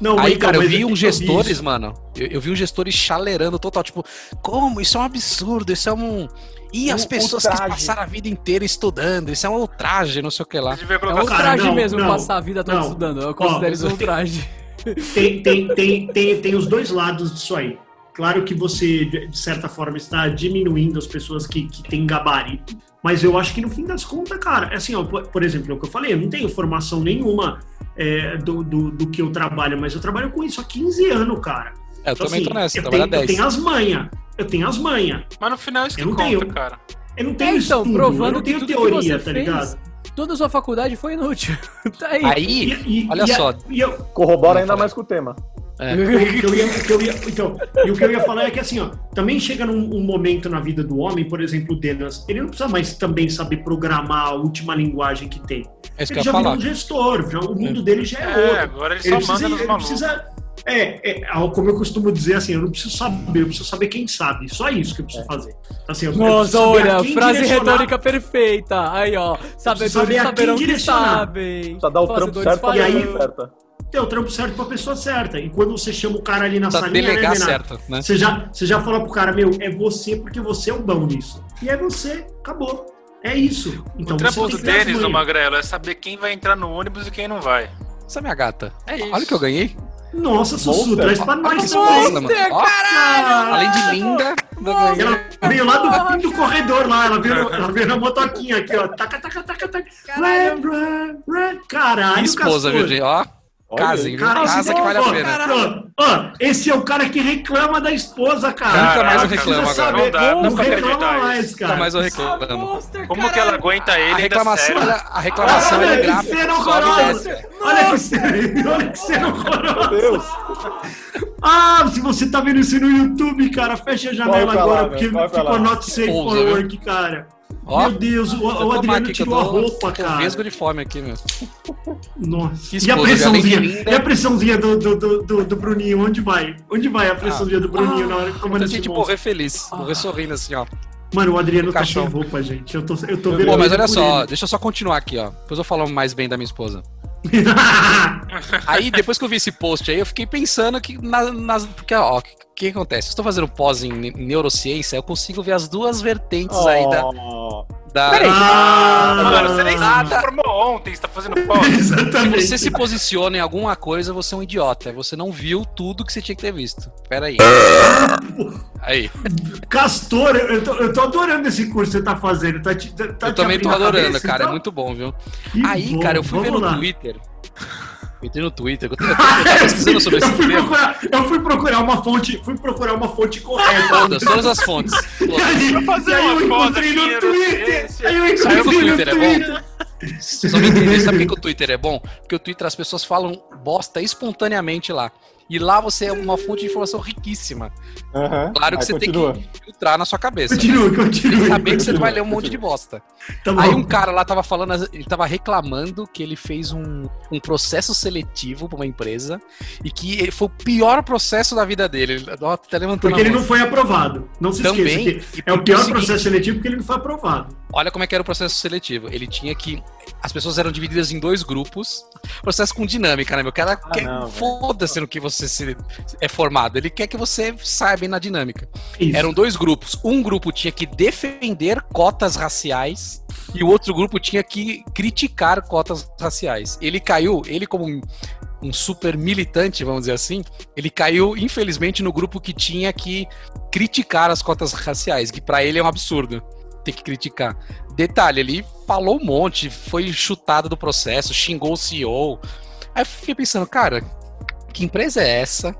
D: Não,
B: Aí,
D: então,
B: cara, eu vi uns
D: vi
B: gestores,
D: isso.
B: mano. Eu, eu vi uns gestores chalerando total, tipo, como? Isso é um absurdo, isso é um. E as
A: Um
B: pessoas que passaram a vida inteira estudando, isso é um ultraje, não sei o que lá.
C: É um ultraje
D: não,
C: mesmo
D: não,
C: passar a vida toda estudando. Eu considero
D: Ó,
C: isso um ultraje.
D: tem, tem, tem, tem, tem os dois lados disso aí. Claro que você, de certa forma, está diminuindo as pessoas que, que têm gabarito. Mas eu acho que no fim das contas, cara, é assim, ó, por, por exemplo, é o que eu falei, eu não tenho formação nenhuma é, do, do, do que eu trabalho, mas eu trabalho com isso há 15 anos, cara.
B: É, eu
D: Então,
B: também
D: assim,
B: tô nessa,
D: eu,
B: trabalho
D: tenho, eu
B: 10.
D: tenho as manhas. Eu tenho as manhas.
E: Mas no final é isso que
D: Eu não
E: conta,
D: tenho.
E: cara.
D: Eu não tenho
C: É, então,
D: estudo, eu
C: provando
D: não
C: que
D: tenho
C: tudo
D: teoria,
C: que você
D: tá
C: fez,
D: ligado?
C: toda a sua faculdade foi inútil. tá aí.
B: Aí,
D: E- e-
B: olha
D: e a-
B: só.
D: E eu,
A: Corrobora
B: Não,
A: ainda mais com o tema.
B: É,
D: o que eu ia, o que eu ia- então, e o que eu ia falar é que assim, ó, também chega num um momento na vida do homem, por exemplo, o Denas, ele não precisa mais também saber programar a última linguagem que tem.
B: é
D: Ele já
B: falar.
D: um gestor, já, o mundo dele já é,
E: É,
D: outro.
E: agora ele,
D: Ele
E: só
D: precisa,
E: manda nos
D: ele precisa é, é, como eu costumo dizer assim, eu não preciso saber, eu preciso saber quem sabe. Só isso que eu preciso fazer. Assim, eu,
C: Nossa, olha, frase retórica perfeita. Aí, ó. Sabedores
D: saber a
C: saberão
D: quem
C: que sabem.
A: Precisa dar o trampo certo
D: E aí-
A: certa.
D: Tem o trampo certo pra pessoa certa. E quando você chama o cara ali na
B: Precisa
D: salinha, né, Renato?
B: certo, né?
D: Você já, você já fala pro cara, meu, é você porque você é o bom nisso. E é você, acabou. É isso. Então
E: o
D: você
E: trampo do
D: ter
E: Denis, do. Magrelo, é saber quem vai entrar no ônibus e quem não vai.
B: Essa é minha gata.
E: É isso.
B: Olha o que eu ganhei.
D: Nossa, Sussu, traz pra
B: Olha
D: nós também. Ah,
B: além de linda.
D: Ela veio lá do fim do corredor lá, ela veio, ela veio na motoquinha aqui, ó. Taca, taca, taca, taca. Run. Caralho,
B: Minha esposa,
D: Castor.
B: viu, gente? Ó, casem?
D: Cara,
B: Casa
D: esse
B: que vale a pena.
D: Ó, ó, esse é o cara que reclama da esposa, cara.
B: Nunca mais eu reclamo agora.
E: Não dá,
D: não
E: acreditar
D: mais, cara.
B: Nunca mais eu reclamo.
C: Monster,
E: Como que ela aguenta ele
B: A reclamação, ela- a reclamação é
D: Olha que
B: desce.
D: Olha que cena, olha que cena horrorosa.
A: Meu Deus.
D: Ah, se você tá vendo isso no YouTube, cara, fecha a janela agora,
A: lá,
D: porque ficou
A: lá.
D: not safe for work, cara.
B: Ó,
D: Meu Deus, o,
B: Vou
D: o Adriano tirou a
B: tô-
D: roupa,
B: tô
D: cara.
B: vesgo de fome aqui, meu.
D: Nossa.
B: Que
D: E a
B: esposa,
D: pressãozinha? E a pressãozinha do, do, do, do, do Bruninho? Onde vai? Onde vai a pressãozinha do Bruninho na hora que comanda
B: Eu
D: esse monstro?
B: morrer feliz. Morrer sorrindo assim, ó.
D: Mano, o Adriano
B: no
D: tá sem roupa, gente. Eu tô, eu tô vendo.
B: Pô, mas olha só,
D: ele.
B: deixa eu só continuar aqui, ó. Depois eu falo mais bem da minha esposa. Aí, depois que eu vi esse post aí, eu fiquei pensando que na- nas. Porque, ó, que, que acontece? Eu estou fazendo pós em ne- neurociência, eu consigo ver as duas vertentes aí da.
A: Oh.
B: da
C: Peraí.
D: Ah,
E: Mano, você nem
B: Nada.
E: se formou ontem, você tá fazendo.
B: Se
D: Exatamente.
B: você se posiciona em alguma coisa, você é um idiota. Você não viu tudo que você tinha que ter visto. Pera aí.
D: Castor, eu tô, eu tô adorando esse curso que você tá fazendo. Tá, te- tá, tá
B: Eu
D: te
B: também tô adorando,
D: cabeça,
B: cara. É
D: então?
B: muito bom, viu?
D: Que
B: Aí,
D: bom,
B: cara, eu fui ver no
D: lá.
B: Twitter. Eu entrei no Twitter, eu tô, eu tô- eu sobre
D: eu, fui
B: tema.
D: procurar, eu fui procurar uma fonte, fui procurar uma fonte correta.
B: Todas, todas as fontes.
D: E aí,
E: fazer
D: e aí eu encontrei no
E: eu
D: Twitter.
E: sei
D: Aí eu encontrei no
B: Twitter, é bom? Vocês vão entender, sabe por que o Twitter é bom? Porque o Twitter as pessoas falam bosta espontaneamente lá. E lá você é uma fonte de informação riquíssima.
A: Aham.
B: Claro que
A: Aí
B: você
A: continua.
B: tem que filtrar na sua cabeça.
D: Continua, continua.
B: Tem saber que você
D: continua.
B: vai ler um monte de bosta.
D: Tá.
B: Aí um cara lá tava falando, ele tava reclamando que ele fez um, um processo seletivo pra uma empresa e que ele- foi o pior processo da vida dele. Ele ó, tá levantando
D: Porque
B: a
D: ele não foi aprovado. Não se
B: Também,
D: esqueça que é o pior
B: o seguinte-
D: processo seletivo porque ele não foi aprovado.
B: Olha como é que era o processo seletivo. Ele tinha que. As pessoas eram divididas em dois grupos. Processo com dinâmica, né, meu? O cara quer.
A: não, velho.
B: Foda-se no que você se, é formado. Ele quer que você saiba na dinâmica.
D: Isso.
B: Eram dois grupos. Um grupo tinha que defender cotas raciais e o outro grupo tinha que criticar cotas raciais. Ele caiu, ele como um, um super militante, vamos dizer assim, ele caiu, infelizmente, no grupo que tinha que criticar as cotas raciais, que pra ele é um absurdo ter que criticar. Detalhe, ele falou um monte, foi chutado do processo, xingou o CEO. Aí eu fiquei pensando, cara, que empresa é essa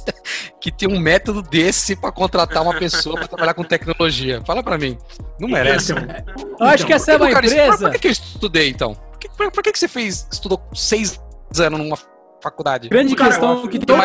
B: que tem um método desse pra contratar uma pessoa pra trabalhar com tecnologia? Fala pra mim. Não merece.
D: Então,
C: Eu acho que essa é uma
B: Por que, cara,
C: empresa.
B: Por que, que eu estudei, então? Por que, que, você fez, estudou seis anos numa faculdade?
C: Grande questão que todo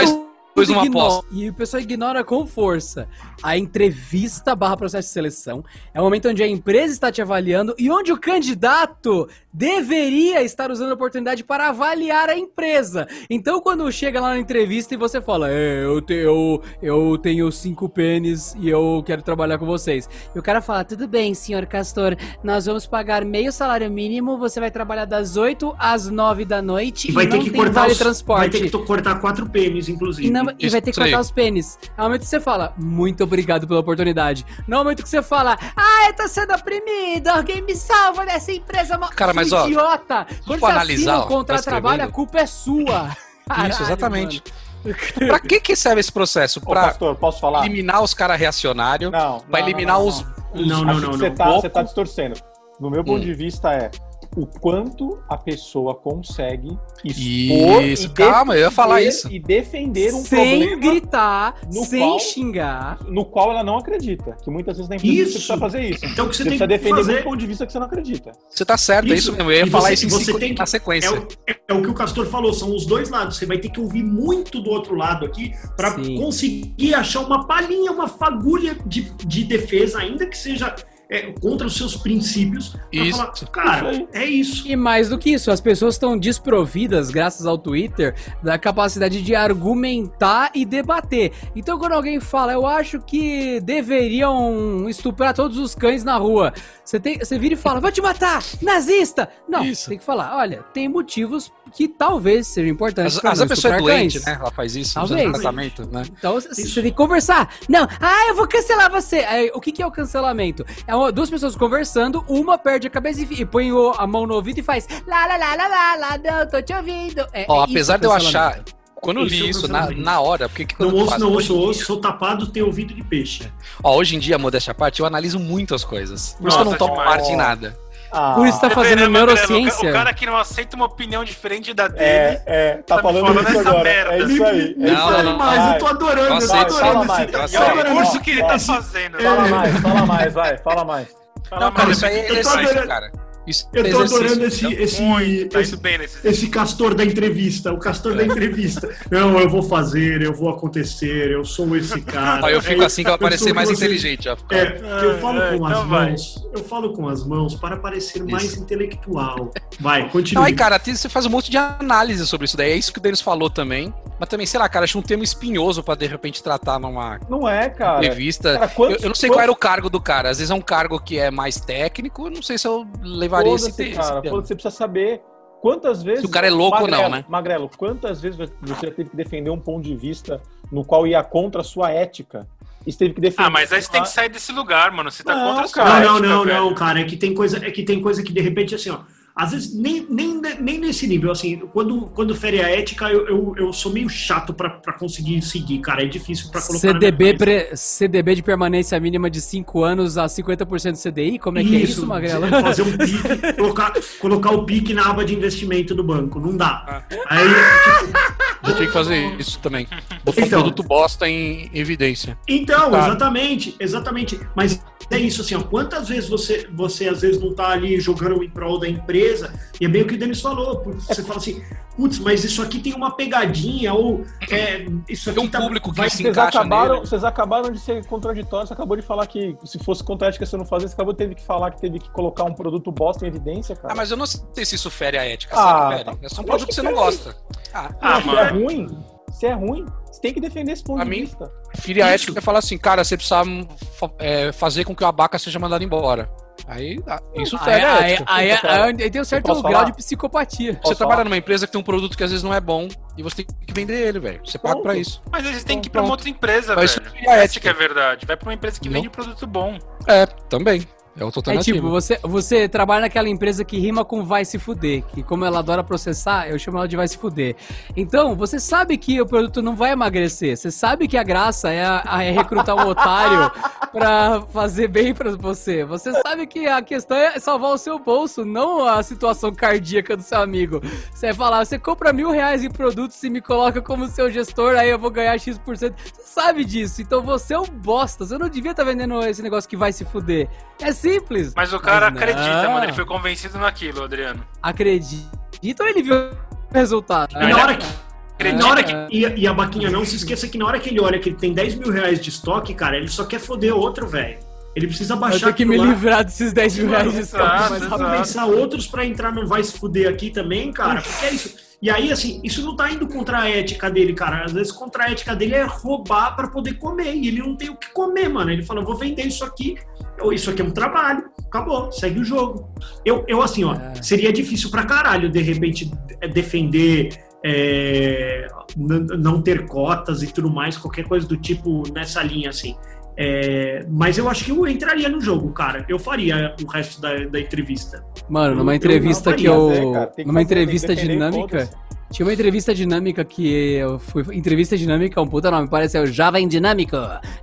B: de uma aposta.
C: E o pessoal ignora com força. A entrevista barra processo de seleção é o momento onde a empresa está te avaliando e onde o candidato deveria estar usando a oportunidade para avaliar a empresa. Então, quando chega lá na entrevista e você fala, é, eu, te- eu, eu tenho cinco pênis e eu quero trabalhar com vocês. E o cara fala, tudo bem, senhor Castor, nós vamos pagar meio salário mínimo, você vai trabalhar das 8 às 9 da noite
D: E vai ter
C: não
D: que
C: tem
D: cortar
C: vale
D: os,
C: transporte.
D: vai ter que cortar quatro pênis, inclusive.
C: E, não- e vai ter que cortar os pênis. É o momento que você fala, muito obrigado pela oportunidade. Não é o momento que você fala, ah, eu tô sendo oprimido, alguém me salva dessa empresa.
B: Cara, mas, ó,
C: idiota! Quando você
B: analisar,
C: assina um contrato de
B: tá
C: trabalho, a culpa é sua. Caralho,
B: Isso, exatamente.
C: mano.
B: Pra que que serve esse processo?
A: Ô,
B: Pra
A: pastor, posso falar?
B: eliminar os caras reacionários,
A: Não.
B: pra
A: não,
B: eliminar
A: não, não,
B: os...
A: não.
B: os-
D: Não, não,
A: você
D: não.
A: tá, tá distorcendo. No meu ponto
B: Hum.
A: de vista é o quanto a pessoa consegue expor
B: Isso,
A: e
B: calma, eu ia falar
A: defender-
B: isso.
A: e defender um
C: sem
A: problema
C: gritar,
A: no
C: sem
A: qual-
C: xingar.
A: no qual ela não acredita. Que muitas vezes na empresa você
D: Isso.
A: precisa fazer isso.
D: Então que você,
A: Você
D: tem
A: precisa
D: que
A: defender
D: fazer
A: do ponto de vista que você não acredita.
B: Você tá certo, é
D: Isso.
B: isso mesmo. Eu ia
D: E
B: falar
D: você-
B: isso em
D: você tem que-
B: na
D: É
B: sequência.
D: o, é o que o Castor falou, são os dois lados. Você vai ter que ouvir muito do outro lado aqui para conseguir achar uma palhinha, uma fagulha de, de defesa, ainda que seja é, contra os seus princípios. Pra
B: Isso.
D: falar, cara, é isso.
C: E mais do que isso, as pessoas estão desprovidas, graças ao Twitter, da capacidade de argumentar e debater. Então, quando alguém fala, eu acho que deveriam estuprar todos os cães na rua, você, tem, você vira e fala, vou te matar, nazista! Não,
B: Isso.
C: tem que falar, olha, tem motivos que talvez sejam importantes. Não
B: vezes a pessoa é
C: estuprar
B: doente,
C: cães.
B: né? Ela faz isso,
C: Talvez.
B: usando tratamento, né?
C: Então você tem que conversar. Não, ah, eu vou cancelar você. Aí, o que, que é o cancelamento? É uma- duas pessoas conversando, uma perde a cabeça e, e põe o- a mão no ouvido e faz lá, lá, lá, lá, lá, lá, não, tô te ouvindo. É,
B: Ó,
C: é
B: apesar de eu achar, quando eu
D: Isso é
B: li
D: o
B: isso na, na hora, porque que quando
D: Não ouço, não
B: Hoje
D: ouço,
B: em
D: ouço,
B: dia-
D: sou tapado, tenho ouvido de peixe.
B: Ó, hoje em dia, modéstia à parte, eu analiso muito as coisas. Por isso que eu não tomo parte em nada.
A: Ah,
C: Por isso tá fazendo
E: Verema,
C: neurociência.
E: O cara que não aceita uma opinião diferente da dele.
A: É, é, tá,
E: Tá
A: falando
E: falando
A: isso agora.
E: merda.
A: É isso aí. É
B: Não,
A: isso
D: fala
A: aí.
B: não,
D: mais,
A: Vai,
D: eu tô adorando, eu tô adorando
A: fala
D: esse
E: é o
D: adorando
E: curso que ele tá fazendo.
A: Fala mais, fala mais, vai, fala mais.
E: Fala
B: Não, cara,
E: mais,
B: isso aí é
D: adorando-
B: cara. Isso
D: Eu
B: é
D: tô adorando esse,
B: entendeu?
D: esse,
E: Muito, tá
D: esse,
E: nesse
D: esse castor da entrevista, o castor da entrevista. Não, eu vou fazer, eu vou acontecer, eu sou esse cara.
B: Ó, eu fico
D: É,
B: assim que eu
D: eu sou
B: parecer mais
D: você.
B: inteligente, ó.
D: É, eu falo
E: É,
D: com as
E: então vai.
D: mãos, eu falo com as mãos para parecer mais
B: Isso.
D: intelectual. Vai,
B: Não,
D: continue.
B: aí, cara, você faz um monte de análise sobre isso daí. É isso que o Denis falou também. Mas também, sei lá, cara, acho um termo espinhoso pra de repente tratar numa
A: Não é, cara.
B: entrevista.
A: Cara,
B: Eu,
A: quantos-
B: eu não sei
A: quantos-
B: qual era o cargo do cara. Às vezes é um cargo que é mais técnico. Eu não sei se eu levaria esse, te-
A: cara.
B: esse
A: Você precisa saber quantas vezes.
B: Se o cara é louco ou não,
A: Magrelo,
B: né?
A: Magrelo, quantas vezes você já teve que defender um ponto de vista no qual ia contra a sua ética? E teve que defender.
E: Ah, mas aí você tem que sair desse lugar, mano. Você tá
A: Não,
E: contra a sua
A: cara.
D: Não, não, não, não, cara. É que tem coisa, é que tem coisa que de repente assim, ó. Às vezes nem, nem, nem nesse nível, assim, quando, quando fere a ética, eu, eu, eu sou meio chato pra, pra conseguir seguir, cara. É difícil pra colocar.
C: CDB, pre- CDB de permanência mínima de 5 anos a 50% do CDI? Como é que é isso, Magrela?
D: Fazer um pique, colocar, colocar o pique na aba de investimento do banco. Não dá.
E: Ah.
D: Aí, tipo,
B: Eu tinha que fazer isso também. Botar
D: Então.
B: um produto bosta em evidência.
D: Então,
B: Tá.
D: exatamente, exatamente. Mas é isso, assim, ó, quantas vezes você, você às vezes não tá ali jogando em prol da empresa, e é bem o que o Denis falou, porque você fala assim, putz, mas isso aqui tem uma pegadinha, ou é, isso aqui
B: Tem um
D: tá,
B: público que
D: vai
B: se encaixa
A: acabaram,
B: nele.
A: vocês acabaram de ser contraditórios. Você acabou de falar que se fosse contra a ética você não fazia, você acabou teve que falar que teve que colocar um produto bosta em evidência, cara.
B: Ah, mas eu não sei se isso fere a ética.
A: Ah,
B: sério,
A: tá.
B: É só um produto que você não gosta. Ah,
E: Ah,
A: se
E: mano.
A: é ruim, se é ruim, tem que defender esse ponto
B: Pra
A: de
B: mim-
A: vista.
B: A
D: Isso.
B: ética é falar assim, cara, você precisa é, fazer com que o abaca seja mandado embora. Aí, ah, isso
C: Aí,
B: fere a
C: aí,
B: ética.
C: aí, aí, aí tem um certo grau
A: falar?
C: de psicopatia.
B: Você
A: Posso
B: trabalha
A: falar?
B: numa empresa que tem um produto que às vezes não é bom e você tem que vender ele, velho. Você paga
A: Pronto.
B: pra isso.
E: Mas eles têm que ir pra uma outra empresa,
B: Mas
E: velho.
B: isso é a ética.
E: é a verdade. Vai pra uma empresa que
B: Não.
E: vende produto bom.
B: É, também. É outra
C: É
B: alternativa.
C: tipo, você, você trabalha naquela empresa que rima com vai se fuder, que como ela adora processar, eu chamo ela de vai se fuder. Então, você sabe que o produto não vai emagrecer, você sabe que a graça é, a- é recrutar um otário pra fazer bem pra você. Você sabe que a questão é salvar o seu bolso, não a situação cardíaca do seu amigo. Você vai falar, você compra mil reais em produtos e me coloca como seu gestor, aí eu vou ganhar X%. Você sabe disso, então você é um bosta. Você não devia estar vendendo esse negócio que vai se fuder. É simples.
E: Mas o cara
C: Mas
E: acredita,
C: não.
E: mano. Ele foi convencido naquilo, Adriano.
C: acredita ou ele viu o resultado?
D: E na hora que, Na hora que, e, e a Baquinha não se esqueça que na hora que ele olha que ele tem 10 mil reais de estoque, cara, ele só quer foder outro, velho. Ele precisa
C: Eu
D: baixar
C: tenho que me
D: lá,
C: livrar desses 10 mil reais de
E: Exato,
C: estoque.
D: mas
E: exato.
D: pensar outros pra entrar no vai se fuder aqui também, cara. Porque é isso. E aí, assim, isso não tá indo contra a ética dele, cara. Às vezes contra a ética dele é roubar pra poder comer. E ele não tem o que comer, mano. Ele fala, vou vender isso aqui. Ou isso aqui é um trabalho. Acabou, segue o jogo. Eu, eu assim, ó,
C: É.
D: seria difícil pra caralho, de repente, de- defender. é, não ter cotas e tudo mais, qualquer coisa do tipo nessa linha, assim. É, mas eu acho que eu entraria no jogo, cara. Eu faria o resto da, da entrevista.
C: Mano,
D: Eu-
C: numa
D: eu
C: entrevista que eu.
A: Fazer, cara, tem que
C: Numa
A: fazer, tem que
C: entrevista dinâmica. Tinha uma entrevista dinâmica que eu fui. Entrevista dinâmica é um puta nome, parece é o Jovem Dinâmico.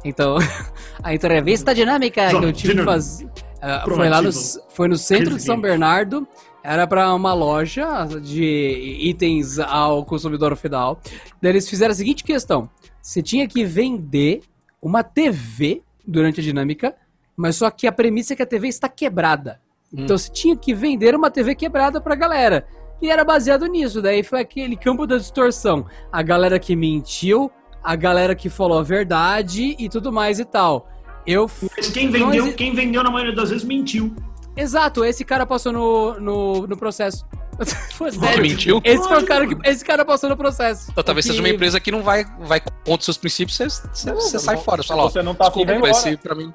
C: Então, a entrevista dinâmica que eu tive que fazer. ah, foi lá no, foi no centro de São. Bernardo. Era pra uma loja de itens ao consumidor final. Daí eles fizeram a seguinte questão: você tinha que vender uma TV durante a dinâmica, mas só que a premissa é que a TV está quebrada. Então você tinha que vender uma TV quebrada pra galera. E era baseado nisso. Daí foi aquele campo da distorção. A galera que mentiu, a galera que falou a verdade e tudo mais e tal. Eu.
D: Mas quem vendeu, quem vendeu na maioria das vezes mentiu.
C: Exato, esse cara passou no, no, no processo. Sério.
B: mentiu?
C: Esse foi o cara que. Esse cara passou no processo.
B: Então, talvez seja uma empresa que não vai, vai contra os seus princípios, você, você,
A: Não,
B: você sai
A: não-
B: fora. Você fala, ó,
A: você não tá
B: desculpa,
A: vai
B: esse pra mim.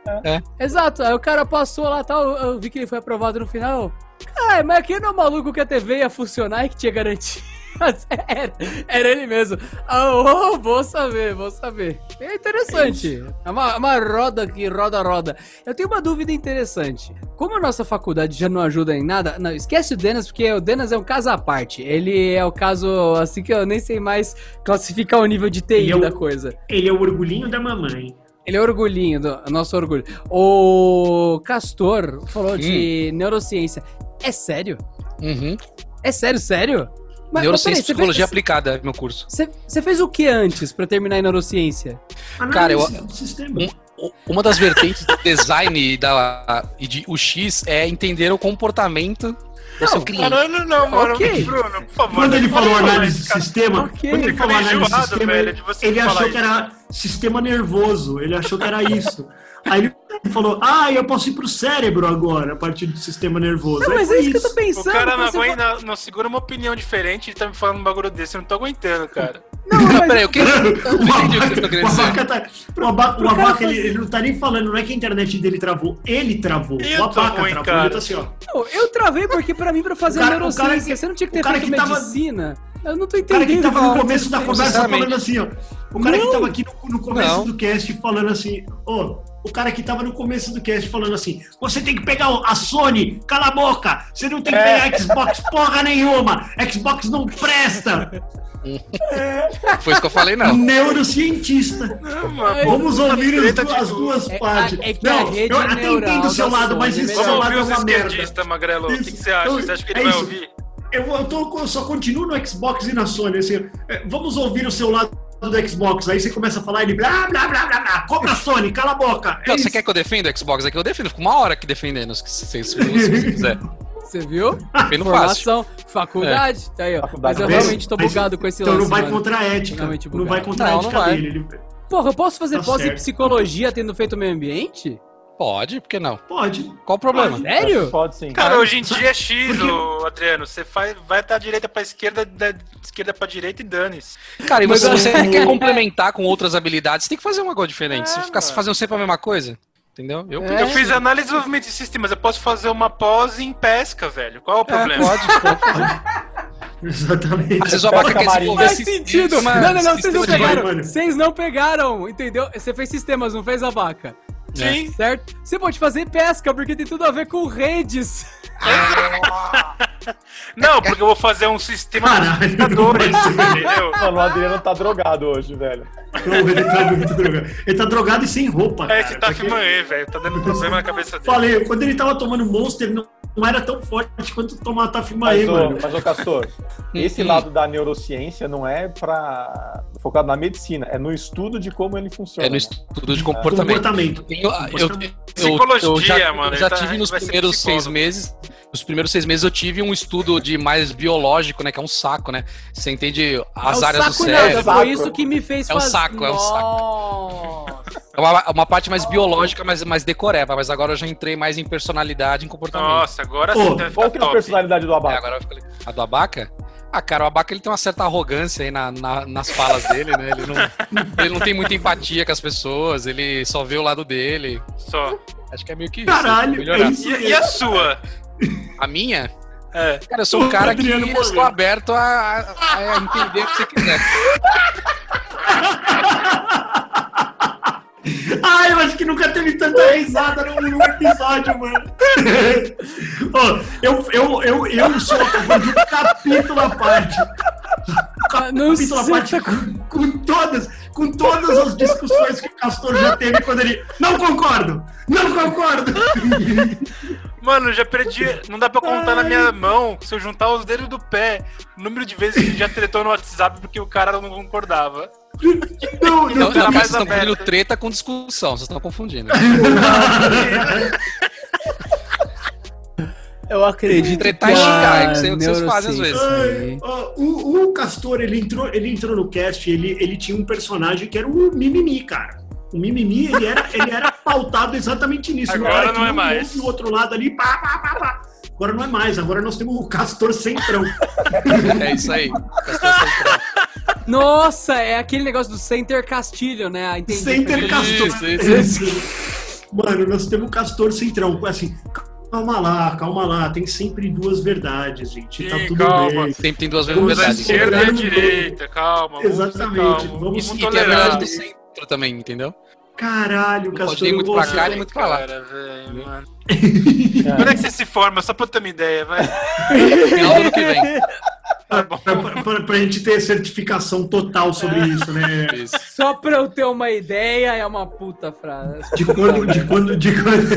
C: Exato, aí o cara passou lá tal, eu vi que ele foi aprovado no final. Cara, mas aqui não é maluco que a TV ia funcionar e que tinha garantia. Mas Era, era ele mesmo. Ah, oh, vou saber, vou saber. É interessante. É uma, uma roda que roda, roda. Eu tenho uma dúvida interessante. Como a nossa faculdade já não ajuda em nada, não, esquece o Denas, porque o Denas é um caso à parte. Ele é o caso, assim que eu nem sei mais classificar o nível de TI
D: é o-
C: da coisa.
D: Ele é o orgulhinho da mamãe.
C: Ele é orgulhinho, do, nosso orgulho. O Castor falou de neurociência. É sério?
B: Uhum.
C: É sério, sério? Mas-
B: Neurociência e
C: mas peraí,
B: Psicologia
C: você
B: aplicada é meu curso.
C: fez, você, fez o que antes pra terminar em neurociência?
B: Cara, eu-
D: Análise do sistema.
B: Um- Uma das vertentes do design e, da, e de UX é entender o comportamento do seu cliente.
E: Caralho, não, mano.
C: Ok.
E: Bruno, por favor.
D: Quando ele falou análise
E: cara.
D: sistema, quando ele
E: Eu
D: falou análise do
E: enjoado,
D: sistema,
E: velho,
D: ele,
E: de
D: achou que
E: isso.
D: era sistema nervoso. Ele achou que era isso. Aí ele falou: Ah, eu posso ir pro cérebro agora, a partir do sistema nervoso.
C: Não, mas é isso que eu tô pensando.
E: O cara não,
C: você
E: aguenta, não, não segura uma opinião diferente e tá me falando um bagulho desse. Eu não tô aguentando, cara.
C: Não,
B: Não,
C: mas-
B: peraí, eu, quero, eu
D: O
B: que tá
D: o. Abaca, tá, o Abaca, o Abaca, ele, ele não tá nem falando, não é que a internet dele travou, ele travou.
E: Eu
D: o Abaca
E: ruim,
D: travou,
E: cara.
D: ele tá assim, ó.
C: Não, eu travei porque pra mim, pra fazer
D: O cara-
C: neurociência,
D: que-
C: você não tinha que ter feito
D: que tava-
C: medicina. Eu não tô
D: O cara
C: entendendo.
D: que tava no começo da conversa falando assim, ó. O cara que
C: Não.
D: tava aqui no, no começo
B: Não.
D: do cast falando assim, ô, o cara que tava no começo do cast falando assim, você tem que pegar a Sony, cala a boca, você não tem que
A: É.
D: pegar Xbox porra nenhuma, Xbox não presta,
B: Foi isso que eu falei, não.
D: neurocientista.
E: Não, mano.
D: Vamos ouvir as,
E: treta
D: du- as duas
C: É-
D: partes.
C: é que a
D: não, eu até entendo o seu lado, mas esse
C: é
D: seu lado é uma merda.
E: Magrelo. O que, que você acha?
D: Eu-
E: Você acha que
D: é
E: ele vai
D: isso.
E: ouvir?
D: Eu, eu, tô, eu só continuo no Xbox e na Sony. Assim, é, vamos ouvir o seu lado do Xbox. Aí você começa a falar ele blá blá blá blá blá. Compra a Sony, cala a boca. É
B: Não, você quer que eu defenda o Xbox aqui? Eu defendo. Fico uma hora aqui defendendo, se você quiser.
C: Você viu?
B: Defendo fácil.
C: Formação, faculdade, tá aí, ó.
A: Faculdade
C: Mas eu realmente tô
D: Mas-
C: bugado com esse
D: Então
C: lance,
D: não vai
C: mano.
D: contra a ética. Não vai contra a
B: Não,
D: ética
B: não vai.
D: dele. Ele-
C: Porra, eu posso fazer
D: Tá
C: pós em psicologia tendo feito meio ambiente?
B: Pode, por que não?
D: Pode.
B: Qual o problema?
D: Pode.
C: Sério?
A: Pode sim.
E: Cara, hoje em dia é X,
D: Porque-
E: Adriano. Você faz, vai da direita pra esquerda, da esquerda pra direita e dane-se.
B: Cara, e
C: Mas
B: você, você quer complementar com outras habilidades, tem que fazer uma coisa diferente. Se
E: É,
B: ficar
E: mano.
B: fazendo sempre a mesma coisa, entendeu? Eu,
C: É.
E: Eu fiz análise de desenvolvimento de sistemas. Eu posso fazer uma pós em pesca, velho. Qual é o
B: É,
E: problema?
B: pode, pode.
D: Exatamente.
B: Vezes o abaca quer desenvolver
C: Faz sentido!
B: sistema-
C: não, não, não, vocês não pegaram.
D: mano.
C: Vocês não pegaram, entendeu? Você fez sistemas, não fez abaca.
E: Sim.
C: Certo? Você pode fazer pesca, porque tem tudo a ver com redes.
E: Não, porque eu vou fazer um sistema
D: Caralho,
E: de entendeu?
A: Mano, o Adriano tá drogado hoje, velho.
D: Ele tá muito drogado. Ele tá drogado e sem roupa,
E: É
D: cara.
E: esse Taf
D: porque-
E: Manhê, velho. Tá dando problema na cabeça dele.
D: Falei, quando ele tava tomando Monster, não, não era tão forte quanto tomar Tafimaê,
A: Mas, ô,
D: mano.
A: mas, ô Castor, esse lado da neurociência não é pra... focado na medicina, é no estudo de como ele funciona.
B: É no
A: né?
B: estudo de comportamento.
D: Comportamento.
B: Tenho- eu, eu,
E: Psicologia,
B: eu já,
E: mano,
B: eu já
E: tá-
B: tive nos
E: vai ser
B: primeiros seis meses, Os primeiros seis meses eu tive um estudo de mais biológico, né? Que é um saco, né? Você entende as
C: é
B: áreas do
C: saco
B: cérebro.
C: nada, foi isso que me fez
B: É o
C: fazer.
B: saco, é o saco.
C: Nossa.
B: É uma, uma parte mais biológica, mas mais decoreba. Mas agora eu já entrei mais em personalidade e em comportamento.
E: Nossa, agora sim vai
A: Qual
E: ficar
A: que é a personalidade do
B: É,
A: Abaca?
B: agora eu fico. A do Abaca? Ah, cara, o Abaca ele tem uma certa arrogância aí na, na- nas falas dele, né? Ele não, ele não tem muita empatia com as pessoas, ele só vê o lado dele.
E: Só.
B: Acho que é meio que isso.
D: Caralho,
B: melhorar.
D: é isso
E: E, e a sua?
B: A minha?
E: É.
B: Cara, eu sou um cara que eu estou aberto a, a- a entender o que você quiser.
D: Ah, eu acho que nunca teve tanta risada num, episódio, mano. Ó, eu, eu, eu, eu sou a favor de um capítulo à parte.
C: Ah, Não
D: Capítulo à parte
C: tá
D: com, com todas, com todas as discussões que o Castor já teve quando ele. Não concordo! Não concordo!
E: Mano, eu já perdi. Não dá pra contar na minha mão. Se eu juntar os dedos do pé, o número de vezes que a gente já tretou no WhatsApp porque o cara não concordava.
D: Não,
B: Não,
D: não,
E: tá
B: não,
E: mais
B: vocês estão confundindo treta com discussão, vocês estão confundindo.
C: Eu acredito
B: Tretar
C: que
B: e xingar, é aí que vocês fazem às
C: neurociência
D: Ai, ó, o, o Castor, ele entrou, ele entrou no cast, ele, ele tinha um personagem que era o Mimimi, cara. O Mimimi, ele era, ele era pautado exatamente nisso. no
E: Agora não é mais.
D: ouve o outro lado ali, pá, pá, pá, pá. Agora não é mais, agora nós temos o Castor Centrão.
B: É isso aí. Castor Central.
C: Nossa, é aquele negócio do Center Castilho, né? Ah, Entendi.
D: Center Castor.
B: Isso, isso.
D: Mano, nós temos o Castor Centrão. Assim, calma lá, calma lá. Tem sempre duas verdades, gente. Tá tudo
E: calma.
D: bem.
B: Sempre tem duas
D: Vamos
E: da
B: verdades.
D: ver
E: esquerda e direita, calma. vamos
D: Exatamente,
E: ser calmo.
D: vamos-
E: E
B: E tem a verdade do centro também, entendeu?
D: Caralho,
B: Não
D: Castor.
B: pode ir muito pra cá e muito pra lá.
E: Cara, velho, mano. Quando é que você se forma? Só pra eu ter uma ideia, vai.
B: Final do ano que vem.
D: Pra, pra, pra- pra gente ter certificação total sobre isso, né?
B: Isso.
C: Só pra eu ter uma ideia, é uma puta frase.
D: De quando. De quando. De quando...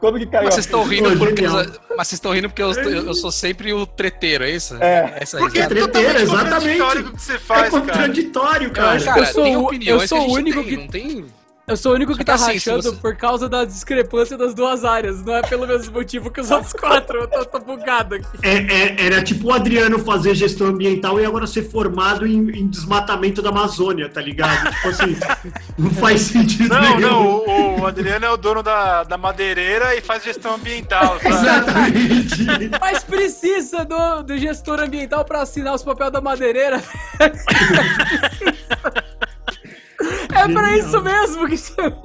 A: Quando que caiu
B: Mas vocês estão rindo porque. Mas vocês estão rindo porque eu, eu sou sempre o treteiro, é isso?
A: É.
B: Essa
E: Porque é
D: treteira,
E: totalmente
D: exatamente.
E: contraditório com o que você
D: É
E: faz, cara.
D: contraditório, cara.
B: Cara,
C: Eu sou
B: tem
C: o-
B: opiniões
C: eu sou
B: que a gente
C: o único
B: tem,
C: que-
B: Não tem.
C: Eu sou o único que
B: que
C: tá
B: assim,
C: rachando
B: você-
C: por causa da discrepância das duas áreas. Não é pelo mesmo motivo que os outros quatro. Eu tô, tô bugado aqui.
D: É, é- era tipo o Adriano fazer gestão ambiental e agora ser formado em, em desmatamento da Amazônia, tá ligado? Tipo assim, não faz sentido
E: Não,
D: nenhum.
E: não, o, o Adriano é o dono da, da madeireira e faz gestão ambiental, sabe?
D: Exatamente.
C: Mas precisa do, do gestor ambiental pra assinar os papéis da madeireira. É pra
D: Genial.
C: isso mesmo que chama.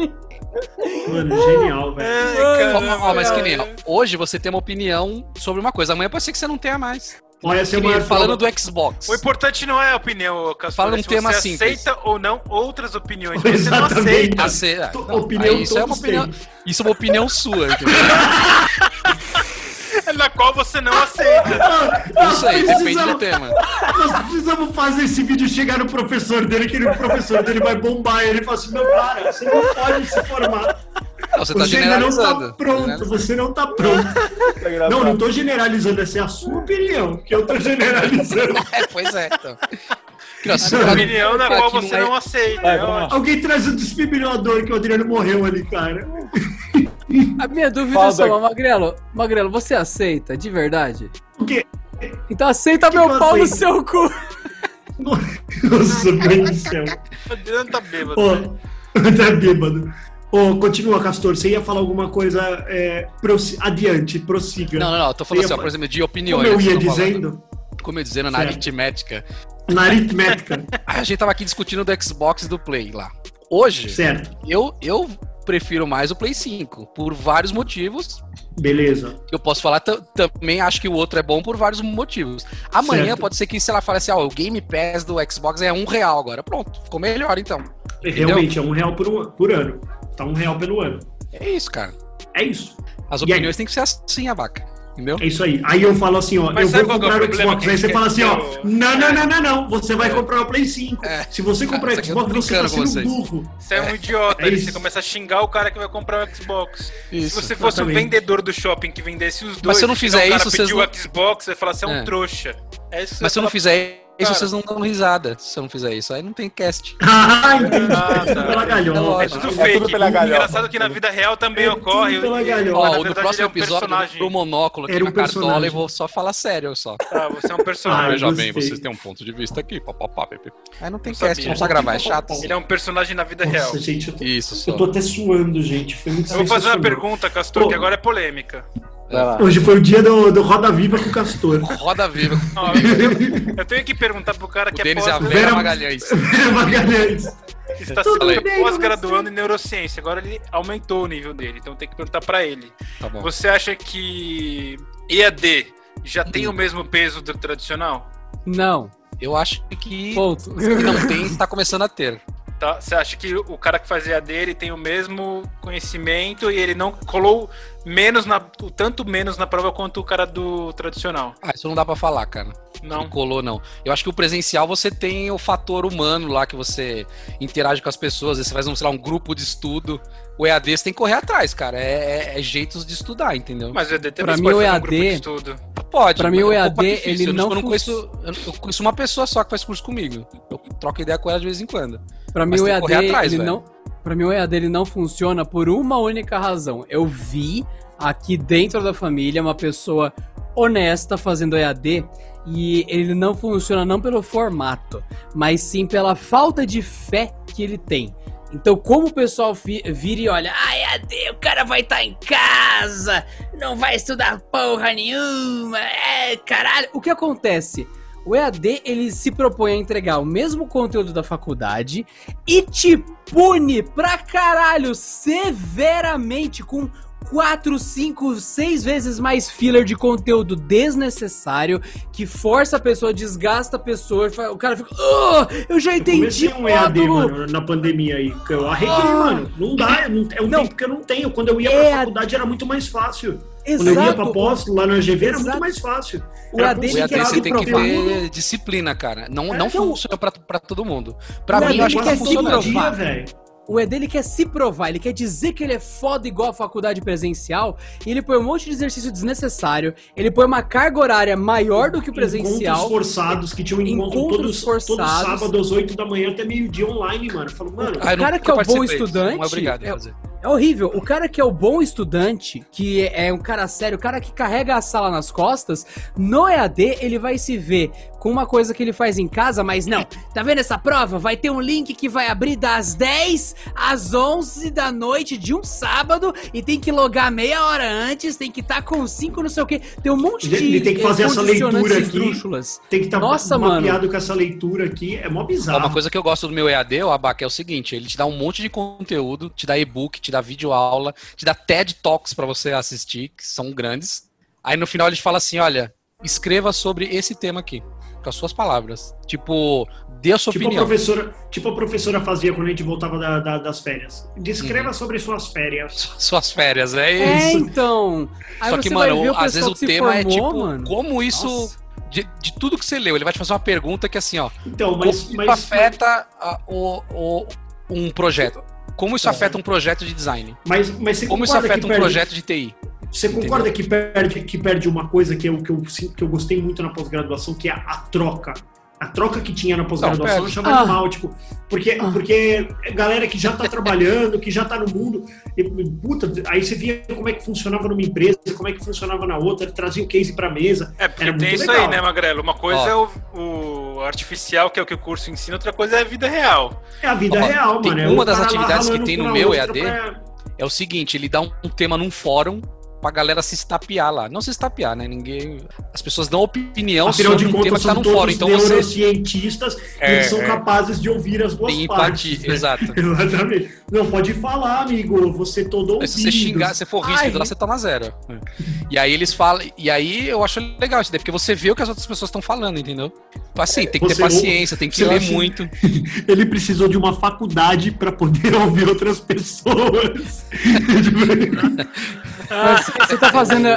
D: Mano, genial, velho.
E: Caramba,
B: ó, mas que nem, ó, hoje você tem uma opinião sobre uma coisa, amanhã pode ser que você não tenha mais.
D: Olha, é
B: Que nem falando do Xbox.
E: O importante não é a opinião, Castor.
B: Fala
E: é
B: um
E: se
B: tema
E: você
B: simples.
E: aceita ou não outras opiniões. Você não
D: Exatamente.
E: aceita.
B: Cê- ah,
D: To-
B: não,
D: opinião
B: aí isso é uma opinião,
D: têm.
B: isso é uma opinião sua, entendeu?
E: Na qual você não aceita.
D: Nós
B: Isso aí, depende
D: precisamos-
B: do tema.
D: Nós precisamos fazer esse vídeo chegar no professor dele, que o professor dele vai bombar ele e fala assim: meu cara, você não pode se formar.
B: Não, você tá
D: Você ainda não
B: generalizando.
D: tá pronto, você não tá pronto.
A: Tá.
D: Não, não tô generalizando, essa é a sua opinião, que eu tô generalizando.
B: É, pois é, então. Que não, se
E: A
B: o cara-
E: opinião na qual você
B: é-
E: não aceita.
A: Vai,
E: é
A: lá.
E: ótimo.
D: Alguém traz o desfibrilador que o Adriano morreu ali, cara.
C: A minha dúvida
A: Fala,
C: é só. Magrelo, Magrelo, você aceita, de verdade?
D: O quê?
C: Então aceita
D: Que
C: meu
D: que
C: pau no
D: aceito?
C: seu cu.
D: Nossa, mãe do céu.
E: O Adriano tá bêbado.
D: Ó,
E: velho.
D: tá bêbado. Ô, continua, Castor. Você ia falar alguma coisa é, adiante, prossiga.
B: Não, não, não, eu tô falando
D: Você
B: assim,
D: ia
B: ó, por exemplo, de opiniões.
D: Como eu ia
B: estão falando.
D: dizendo,
B: Como eu ia dizendo, na
D: Certo.
B: aritmética.
D: na aritmética.
B: A gente tava aqui discutindo do Xbox e do Play lá. Hoje,
D: certo,
B: eu, eu prefiro mais o Play 5, por vários motivos.
D: beleza.
B: Eu posso falar ta- também, acho que o outro é bom por vários motivos. Amanhã
D: Certo.
B: pode ser que, se ela fale assim, ó, o Game Pass do Xbox é um real agora. Pronto, ficou melhor então.
D: Realmente, é um real por, por ano. Tá um real pelo ano.
B: É isso, cara.
D: É isso.
B: As opiniões têm que ser assim, abaca. Entendeu?
D: É isso aí. Aí eu falo assim, ó,
E: Mas
D: eu vou
E: que é o
D: comprar o Xbox. Aí você fala assim, ó,
E: eu-
D: não, não, não, não, não. Você vai comprar o Play 5.
B: É.
D: Se você comprar o Xbox, você tá sendo
B: vocês.
D: burro.
E: Você é um idiota.
D: É
E: aí
D: isso.
E: você começa a xingar o cara que vai comprar o Xbox.
B: Isso.
E: Se você fosse um
D: exatamente.
E: vendedor do shopping que vendesse os dois,
B: se eu não
E: e
B: fizer
E: o cara
B: isso, não-
E: o Xbox, você vai falar, você é um
B: É.
E: trouxa. É isso
B: Mas se eu
E: você
B: não fizer isso
E: Cara.
B: vocês não dão risada se eu não fizer isso. Aí não tem cast.
D: Ah, entendi.
E: Ah,
D: Tudo
E: tá.
D: pela
E: É
D: galhofa.
E: tudo
A: É
E: fake.
A: tudo pela galhofa.
E: Engraçado que na vida real também
D: É
E: ocorre.
D: tudo pela galhofa.
B: Ó,
E: na
B: o do
E: verdade,
B: próximo
E: é um
B: episódio
E: personagem.
B: pro monóculo aqui
D: Era um
B: na cartola
D: personagem.
B: e vou só falar sério só.
E: Ah, você é um
D: Ah,
E: personagem.
B: Veja bem, vocês têm um ponto de vista aqui. Papapá, pepe. Aí não tem
E: Não
B: cast, não precisa gravar, é chato.
E: Ele é um personagem na vida real.
D: Gente, eu tô,
B: Isso,
D: eu
B: só.
D: tô até suando, gente. Foi muito
E: Eu vou fazer uma pergunta, Castor, que agora é polêmica.
D: Hoje foi o dia do, do Roda Viva com o Castor.
B: Roda viva.
E: Ó, eu, tenho, eu tenho que perguntar pro cara
B: O
E: que é
B: Denis e a
E: pós,
B: Vera
D: Vera-
B: Magalhães.
D: Magalhães.
E: está
D: com
E: pós-graduando em neurociência. Agora ele aumentou o nível dele, então tem que perguntar pra ele.
B: Tá bom.
E: Você acha que EAD já tem
B: Hum.
E: o mesmo peso do tradicional?
C: Não.
B: Eu acho que,
C: Ponto.
B: que não tem, tá começando a ter.
E: Tá? Você acha que o cara que faz EAD ele tem o mesmo conhecimento e ele não colou menos na, tanto menos na prova quanto o cara do tradicional?
B: Ah, isso não dá pra falar, cara. Não
E: Não.
B: colou, não. Eu acho que o presencial você tem o fator humano lá, que você interage com as pessoas, você faz, um, sei lá, um grupo de estudo. O EAD você tem que correr atrás, cara. É, é- é jeitos de estudar, entendeu?
E: Mas o EAD também
C: Pra mim, o
E: fazer um grupo de
C: EAD
E: estudo.
B: Pode.
C: Pra mim, o
B: é um
C: EAD, ele
B: Eu
C: não
B: eu não
C: fun-
B: conheço. Eu conheço uma pessoa só que faz curso comigo. Eu troco ideia com ela de vez em quando.
C: Pra mim o
B: tem que
C: EAD,
B: correr atrás,
C: ele
B: velho.
C: não, para mim o EAD ele não funciona por uma única razão. Eu vi aqui dentro da família uma pessoa honesta fazendo EAD e ele não funciona não pelo formato, mas sim pela falta de fé que ele tem. Então, como o pessoal vira e olha, ah, EAD, o cara vai estar em casa, não vai estudar porra nenhuma, é, caralho. O que acontece? O EAD, ele se propõe a entregar o mesmo conteúdo da faculdade e te pune pra caralho severamente com 4, 5, 6 vezes mais filler de conteúdo desnecessário que força a pessoa, desgasta a pessoa. O cara fica, oh, eu já
D: Eu
C: entendi
D: comecei um EAD,
C: módulo."
D: mano, na pandemia aí. que Eu arreguei,
C: Ah.
D: mano. Não dá, eu não- é um
C: Não.
D: tempo que eu não tenho. Quando eu ia pra
C: EAD.
D: faculdade era muito mais fácil. Quando eu ia pra
C: Exato.
D: pós, lá na GV, era
C: Exato.
D: muito mais fácil.
C: O
D: Era
C: EAD,
B: O
C: quer
B: você tem que ver disciplina, cara. Não,
D: É,
B: não
D: não.
B: funciona pra, pra todo mundo. Pra
C: O
B: mim, eu acho que
C: se
B: funcionando.
C: provar.
D: velho.
C: O EAD ele quer se provar, ele quer dizer que ele é foda igual a faculdade presencial, e ele põe um monte de exercício desnecessário, ele põe uma carga horária maior do que o presencial.
D: Encontros forçados, que tinham encontro
C: Encontros
D: todos, todo
C: forçados.
D: sábado às 8 da manhã até meio-dia online, mano. Eu falo, mano,
B: eu
C: cara que é o bom estudante,
B: Não é obrigado
C: é-. É horrível. O cara que é o bom estudante, que é um cara sério, o cara que carrega a sala nas costas, no EAD ele vai se ver com uma coisa que ele faz em casa, mas não. Tá vendo essa prova? Vai ter um link que vai abrir das 10 às 11 da noite de um sábado e tem que logar meia hora antes, tem que estar com 5 não sei o que. Tem um monte de
D: Ele tem que fazer essa leitura aqui.
C: esdrúxulas.
D: tem que estar
C: Nossa,
D: mapeado com essa leitura aqui. É mó bizarro.
B: Uma coisa que eu gosto do meu EAD, o Abac, é o seguinte: ele te dá um monte de conteúdo, te dá e-book, te dá videoaula, te dá TED Talks pra você assistir, que são grandes. Aí no final ele te fala assim: olha, escreva sobre esse tema aqui, com as suas palavras. Tipo, dê a sua
D: Tipo a,
B: opinião.
D: professora, tipo a professora fazia quando a gente voltava da- da- das férias. Descreva
B: Uhum.
D: sobre suas férias.
B: Suas férias, é
C: É,
B: isso.
C: então. Aí
B: Só que, mano, às vezes o tema é
C: formou,
B: tipo,
C: mano.
B: como isso.
C: Nossa.
B: De, de tudo que você leu, ele vai te fazer uma pergunta que é assim, ó.
D: Então, mas,
B: como isso
D: mas,
B: afeta a- o, o- um projeto? Como isso
D: É.
B: afeta um projeto de design?
D: mas, mas você
B: Como isso afeta um
D: perde,
B: projeto de TI?
D: Você concorda que perde, que perde uma coisa que eu, que, eu, que eu gostei muito na pós-graduação, que é a troca. A troca que tinha na pós-graduação achava
C: Ah.
D: animal, tipo, porque,
C: Ah.
D: porque é galera que já tá trabalhando, que já tá no mundo, e, puta, aí você via como é que funcionava numa empresa, como é que funcionava na outra, trazia o case pra mesa.
E: É, porque
D: Era
E: tem
D: muito
E: isso
D: legal.
E: aí, né, Magrelo? Uma coisa
B: Ó.
E: é o, o artificial, que é o que o curso ensina, outra coisa é a vida real.
D: É a vida
B: Ó,
D: real,
B: tem
D: mano. é
B: uma das atividades que tem no meu EAD,
D: pra-
B: É o seguinte, ele dá um, um tema num fórum pra galera se estapear lá. Não se estapear, né? Ninguém. As pessoas dão opinião
D: Afinal
B: sobre
D: de
B: um tema
D: contas,
B: que tá no fórum. Então
D: neurocientistas e
B: É,
D: eles são
B: é.
D: capazes de ouvir as duas
B: tem
D: partes.
B: empatia.
D: né?
B: Exato.
D: Exatamente. Não, pode falar, amigo. Você todo ouvido.
B: Se você xingar, se for ríspido lá, você toma zero. É. E aí eles falam. E aí eu acho legal isso daí, porque você vê o que as outras pessoas estão falando, entendeu? Assim, tem que ter
D: Você
B: paciência, tem que ler
D: acha-
B: muito.
D: Ele precisou de uma faculdade para poder ouvir outras pessoas.
C: Mas Você tá fazendo.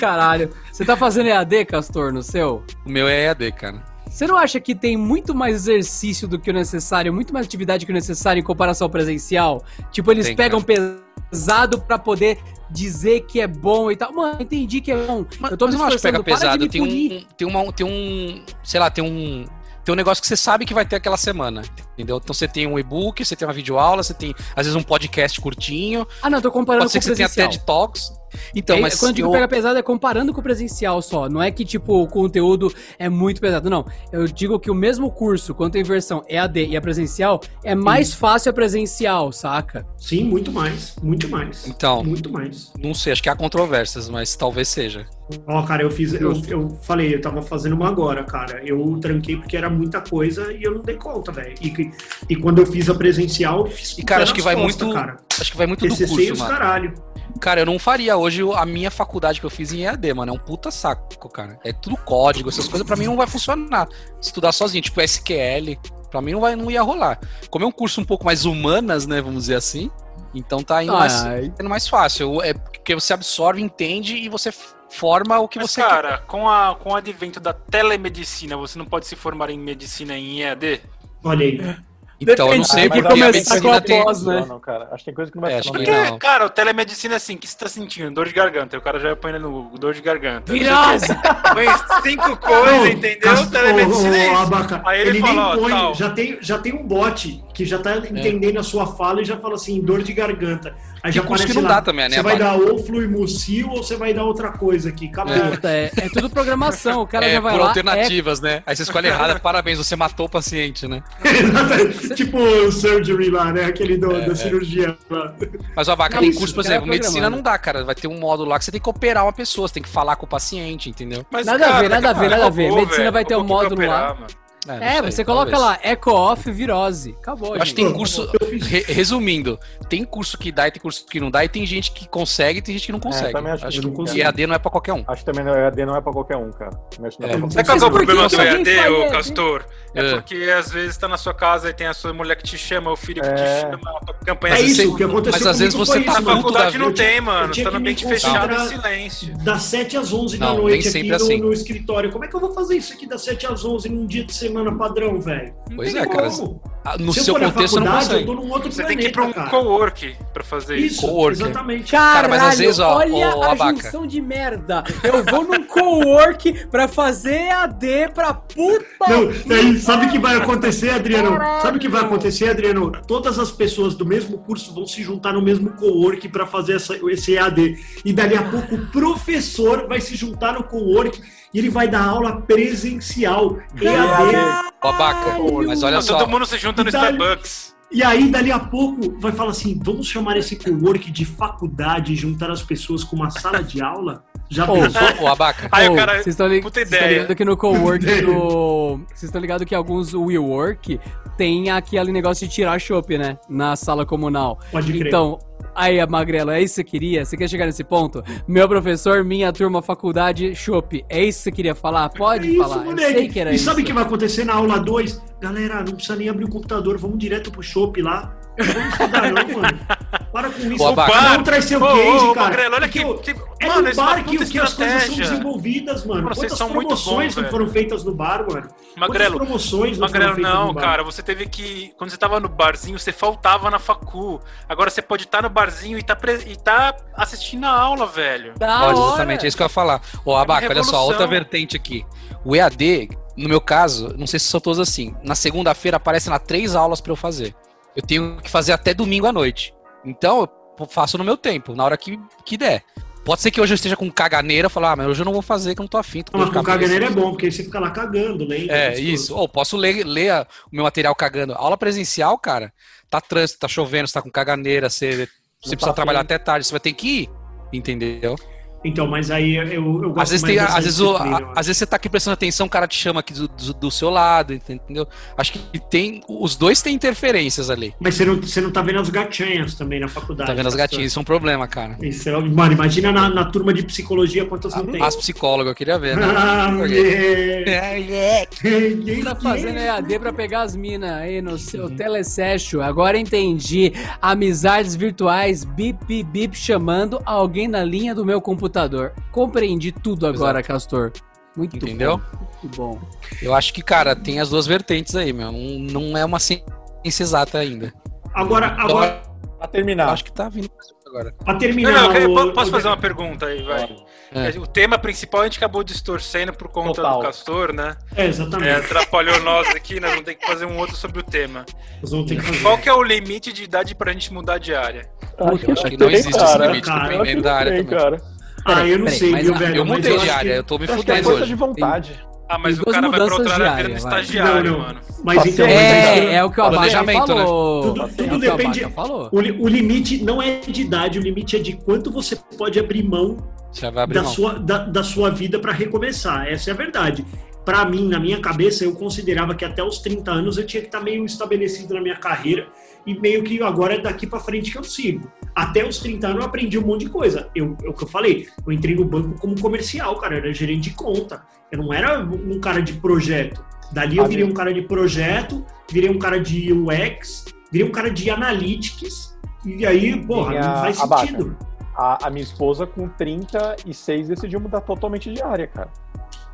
C: Caralho. Você tá fazendo EAD, Castor, no seu?
B: O meu é EAD, cara.
C: Você não acha que tem muito mais exercício do que o necessário, muito mais atividade que o necessário em comparação ao presencial? Tipo, eles
B: Tem,
C: pegam pesado pra poder dizer que é bom e tal. Mano, entendi que é bom.
B: Mas
C: eu tô me
B: mas acho que pega
C: para
B: pesado.
C: me
B: Tem
C: punir.
B: um, tem uma, tem um, sei lá, tem um, tem um negócio que você sabe que vai ter aquela semana. Entendeu? Então você tem um e-book, você tem uma videoaula, você tem, às vezes, um podcast curtinho.
C: Ah, não, tô comparando
B: Pode ser
C: com
B: que
C: o
B: você tenha
C: presencial.
B: TED Talks. Então,
C: É,
B: mas
C: quando eu digo
B: eu-
C: pega pesado é comparando com o presencial só. Não é que, tipo, o conteúdo é muito pesado. Não. Eu digo que o mesmo curso, quando tem versão EAD e a presencial, é mais fácil a presencial, saca?
D: Sim, muito mais. Muito mais.
B: Então.
D: Muito mais.
B: não sei, acho que há controvérsias, mas talvez seja.
D: Ó, cara, eu fiz. Eu, eu falei, eu tava fazendo uma agora, cara. Eu tranquei porque era muita coisa e eu não dei conta, velho. E, e quando eu fiz a presencial, eu fiz
B: E, cara, acho que vai
D: costas,
B: muito
D: Cara.
B: Acho que vai muito do
D: TCC e
B: curso,
D: os
B: mano.
D: caralho.
B: Cara, eu não faria hoje a minha faculdade que eu fiz em EAD, mano. É um puta saco, cara. É tudo código, essas coisas pra mim não vai funcionar. Estudar sozinho, tipo SQL, pra mim não, vai, não ia rolar. Como é um curso um pouco mais humanas, né, vamos dizer assim, então tá indo, mais,
C: Ai.
B: indo mais fácil. É porque você absorve, entende e você forma o que
E: Mas,
B: você
E: cara, com, a, com o advento da telemedicina, você não pode se formar em medicina em EAD?
D: Olha aí.
B: Então, eu não
C: Depende,
B: sei
C: que
B: porque a
C: começar com
B: medicina tem...
C: pós, né?
A: Não, não, cara. Acho que tem coisa que não vai
B: É,
E: Porque,
B: não.
E: cara, o telemedicina é assim, o que você tá sentindo? Dor de garganta. E o cara já põe no Google, dor de garganta.
C: Virose!
E: Põe cinco coisas, entendeu?
D: Cas-
E: Telemedicina é isso.
D: Abaca,
E: Aí ele
D: ele,
E: fala,
D: nem põe, já tem, já tem um bot que já tá entendendo a sua fala e já fala assim, dor de garganta. Aí já aparece
B: que não
D: lá,
B: dá também, né,
D: Você vai dar ou fluimucil ou você vai dar outra coisa aqui, acabou.
C: Puta, é, é tudo programação. O cara
B: É,
C: já vai
B: por
C: lá.
B: alternativas, né? Aí você escolhe errada, parabéns, você matou o paciente, né?
D: Exatamente. tipo o surgery lá, né? Aquele do-
B: É,
D: da
B: é.
D: cirurgia lá.
B: Mas, Abaca,
C: Não,
B: tem curso, por
C: cara,
B: exemplo, medicina
C: programando.
B: não dá, cara. Vai ter um módulo lá que você tem que operar uma pessoa, você tem que falar com o paciente, entendeu?
E: Mas,
C: Nada a ver, nada a ver,
E: cara,
C: nada a ver. Medicina vai ter um módulo
E: operar,
C: lá. É,
B: sei,
C: você coloca
B: talvez.
C: lá, eco off, virose. Acabou,
B: Eu acho que tem curso. Re- resumindo, tem curso que dá e tem curso que não dá, e tem gente que consegue e tem gente que não consegue.
A: também acho que
B: acho que
D: consigo.
B: EAD não é pra qualquer um.
A: Acho que também o EAD não é pra qualquer um, cara. Acho que não é
B: É.
E: qual que é o
C: que
E: problema
C: que
E: do EAD, ô? Castor? É
B: É.
E: porque às vezes tá na sua casa e tem a sua mulher que te chama, o filho que
A: É.
E: te chama, a campanha
D: É
B: Mas
D: isso, o que aconteceu
B: mas às vezes você tá
E: Na faculdade
B: da
E: não tem, mano. tá
D: que
E: no ambiente fechado em silêncio.
D: Das 7 às 11 da noite aqui
B: assim.
D: no escritório. Como é que eu vou fazer isso aqui das 7 às 11 num dia de semana padrão, velho?
B: Pois é, cara.
D: como.
B: Ah, No
D: Se eu
B: seu
D: for na
B: contexto, você não
D: faculdade, eu
B: consegue.
D: tô num outro
E: Você
D: planeta,
E: tem que ir pra um
D: cara.
E: cowork pra fazer isso.
D: Isso,
B: Coworker.
D: exatamente.
C: Caralho,
B: Cara, mas às vezes, ó,
C: olha
B: ô,
C: a
B: Abaca.
C: junção de merda. Eu vou num co-work pra fazer AD pra puta.
D: Não,
C: vida.
D: aí, sabe o que vai acontecer, Adriano?
C: Caralho.
D: Sabe o que vai acontecer, Adriano? Todas as pessoas do mesmo curso vão se juntar no mesmo co-work para fazer essa, esse EAD. E dali a pouco o professor vai se juntar no co-work e ele vai dar aula presencial. EAD.
B: Ô, Abaca, mas olha
E: Não,
B: só.
E: todo mundo se junta no
D: E dá-
E: Starbucks.
D: E aí, dali a pouco, vai falar assim: vamos chamar esse co-work de faculdade e juntar as pessoas com uma sala de aula? Já
C: Ô,
D: pensou?
B: Ô, Abaca,
E: Aí o cara.
C: Vocês estão li ligados que no cowork do. Vocês estão ligados que alguns WeWork tem aquele negócio de tirar chopp, né? Na sala comunal.
D: Pode crer.
C: Então, aí, Magrelo, é isso que você queria? Você quer chegar nesse ponto? Meu professor, minha turma, faculdade, chopp. É isso que você queria falar? Pode
D: É isso,
C: falar. Eu
D: moleque.
C: sei que era
D: e
C: isso.
D: sabe o que vai acontecer na aula 2? Galera, não precisa nem abrir o computador, vamos direto pro shopping lá. Não vamos estudar não, mano. Para com isso. Cada um traz seu
E: Ô,
D: case,
E: ô,
D: cara.
E: Magrelo, olha que- que-
D: É
E: mano,
D: no
E: é
D: bar que, que as coisas são desenvolvidas, mano.
E: Mano, vocês
D: Quantas promoções
E: bons,
D: não foram feitas no bar, mano?
E: Magrelo,
D: Quantas promoções não
E: Magrelo, não, cara, você teve que. Quando você tava no barzinho, você faltava na facu. Agora você pode estar no barzinho e tá, pre- e tá assistindo a aula, velho.
C: Da hora.
B: exatamente, é isso que eu ia falar. Ô, Abaca, olha só, outra vertente aqui. O EAD, no meu caso, não sei se são todos assim. Na segunda-feira aparecem lá três aulas pra eu fazer. Eu tenho que fazer até domingo à noite. Então, eu faço no meu tempo, na hora que, que der. Pode ser que hoje eu esteja com caganeira falar, ah, mas hoje eu não vou fazer, que eu não tô afim. Tô com
D: Mas com caganeira é bom, porque aí você fica lá cagando, lendo.
B: É,
D: gostoso.
B: isso. Ou posso ler, ler a- o meu material cagando. Aula presencial, cara, tá trânsito, tá chovendo, você tá com caganeira, você, você
A: tá
B: precisa trabalhar
A: afim.
B: até tarde, você vai ter que ir. Entendeu?
D: Então, mas aí eu, eu gosto
B: Às vezes,
D: mais
B: tem, às, vezes o- a- às vezes você tá aqui prestando atenção, o cara te chama aqui do, do, do seu lado, entendeu? Acho que tem. Os dois têm interferências ali.
D: Mas você não, você não tá vendo as gatinhas também na faculdade.
B: Tá vendo as
D: pastor?
B: gatinhas? Isso é um problema, cara.
D: Isso é- mano, imagina na, na turma de psicologia quantas não tem.
B: As psicólogas, eu queria ver, né?
D: Ah, mulher.
B: É,
D: Quem
C: Tá fazendo
D: é?
C: EAD pra pegar as minas aí no seu telesession. Agora entendi. Amizades virtuais, bip, bip, bip, chamando alguém na linha do meu computador. Compreendi tudo agora, Castor. Muito
B: Entendeu?
C: bom. Muito bom.
B: Eu acho que, cara, tem as duas vertentes aí, meu. Não, não é uma ciência exata ainda.
D: Agora, agora,
A: Pra terminar,
B: acho que tá vindo. agora.
D: Pra
E: Não,
D: terminar.
E: não, eu-
D: o-
E: posso
D: o-
E: fazer uma pergunta aí, vai?
B: É.
E: O tema principal a gente acabou distorcendo por conta
A: Total.
E: do Castor, né?
D: É,
E: É,
D: exatamente.
E: atrapalhou nós aqui, nós vamos ter que fazer um outro sobre o tema.
D: Nós vamos ter que fazer.
E: Qual que é o limite de idade pra gente mudar de área?
B: Eu acho que não existe esse
A: cara.
B: limite,
D: cara.
B: dependendo da área
A: Tem,
B: também.
A: cara.
D: Ah, eu não
C: Peraí,
D: sei,
C: mas
D: viu, velho?
B: Eu mudei de
D: que-
B: área, eu tô me
A: é
B: fudendo hoje.
A: de vontade.
E: Ah, mas
C: Tem
E: o cara vai pra outra área virando
C: vai.
E: estagiário,
D: Não, não.
E: mano.
D: Mas
A: Pode
D: então, mas
C: É,
D: então,
C: é o que o Abaca
B: né?
C: falou.
D: Tudo-
C: é
D: tudo
C: o que o
D: depende-
C: falou.
D: o, o limite não é de idade, o limite é de quanto você pode abrir mão
B: abrir
D: da
B: mão.
D: sua, da, da sua vida para recomeçar. Essa é a verdade. Para mim, na minha cabeça, eu considerava que até os 30 anos eu tinha que estar meio estabelecido na minha carreira e meio que agora é daqui para frente que eu sigo. Até os 30 anos eu aprendi um monte de coisa. Eu, é o que eu falei, eu entrei no banco como comercial, cara, eu era gerente de conta. Eu não era um cara de projeto. Dali eu virei um cara de projeto, virei um cara de UX, virei um cara de analytics. E aí, porra,
A: Minha
D: não faz sentido.
A: A, a minha esposa, com 36, decidiu mudar totalmente de área, cara.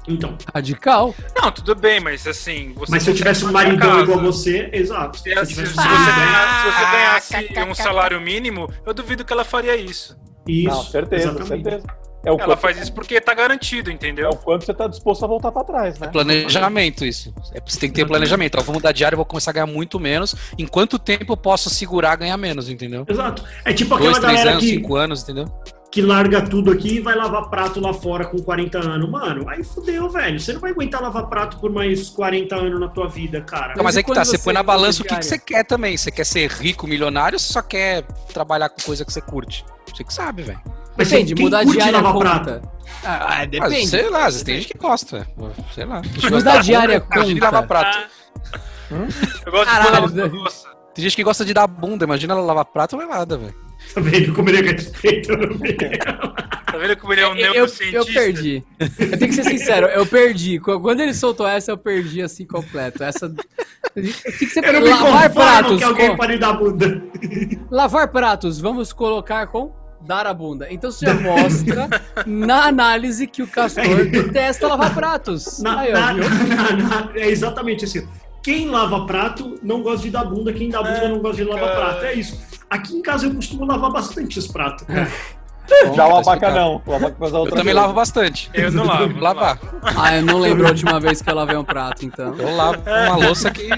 D: Então,
C: Radical.
E: Não, tudo bem, mas assim. Você
D: mas se eu tivesse um
E: a
D: maridão igual você, exato. Se eu tivesse
E: se você
D: maridão,
E: ganhasse, se você ganhasse um salário mínimo, eu duvido que ela faria isso.
D: isso,
A: Não, certeza,
D: exatamente.
A: certeza. É o,
E: Ela faz isso porque tá garantido,
A: é
E: entendeu?
A: o quanto você tá disposto a voltar pra trás, né?
B: Planejamento, isso. É, você tem que ter planejamento. Eu vou mudar de área, eu vou começar a ganhar muito menos. Em quanto tempo eu posso segurar ganhar menos, entendeu?
D: Exato. É tipo aquela
B: Dois, três
D: galera
B: anos,
D: que,
B: cinco anos, entendeu?
D: Que larga tudo aqui e vai lavar prato lá fora com 40 anos. Mano, aí fudeu, velho. Você não vai aguentar lavar prato por mais 40 anos na tua vida, cara.
B: Não, mas é que
C: quando
B: tá, você põe na
C: muda
B: balança
C: de
B: o que, que você quer também. Você quer ser rico, milionário, ou você só quer trabalhar com coisa que você curte? Você que sabe, velho.
D: Mas
C: Depende,
D: quem
C: mudar de área
D: lavar
C: conta.
D: prato?
C: Ah,
B: Ah,
C: depende.
B: sei lá, às vezes tem gente que gosta. Sei lá.
C: Mudar de área conta.
B: lavar prato.
E: Eu gosto
C: Caralho.
E: de pôr louça.
B: Tem gente que gosta de dar bunda. Imagina ela lavar prato, não é nada, velho.
D: Tá vendo como ele é respeito?
E: Tá vendo como ele é um
C: Eu, eu
E: neurocientista?
C: perdi. Eu tenho que ser sincero, eu perdi. Qu- Quando ele soltou essa, eu perdi assim completo. Essa. Tem que ser
D: Eu não me
C: lavar pratos.
D: que alguém
C: com-
D: pare dar bunda.
C: Lavar pratos, vamos colocar com dar a bunda. Então você já mostra na análise que o Castor detesta lavar pratos.
D: Na-
C: Aí, ó,
D: na- na- é exatamente assim. Quem lava prato não gosta de dar bunda, quem dá bunda não gosta de lavar
E: cara.
D: prato. É isso. Aqui em casa eu costumo lavar bastante os pratos.
B: Bom,
A: Já o
B: tá
A: abaca não. O abaca faz a
B: Eu
A: outra
B: também
A: vez.
B: lavo bastante.
E: Eu não lavo. não
B: Lavar.
C: Ah, eu não lembro a última vez que eu lavei um prato, então.
B: Eu lavo uma louça que.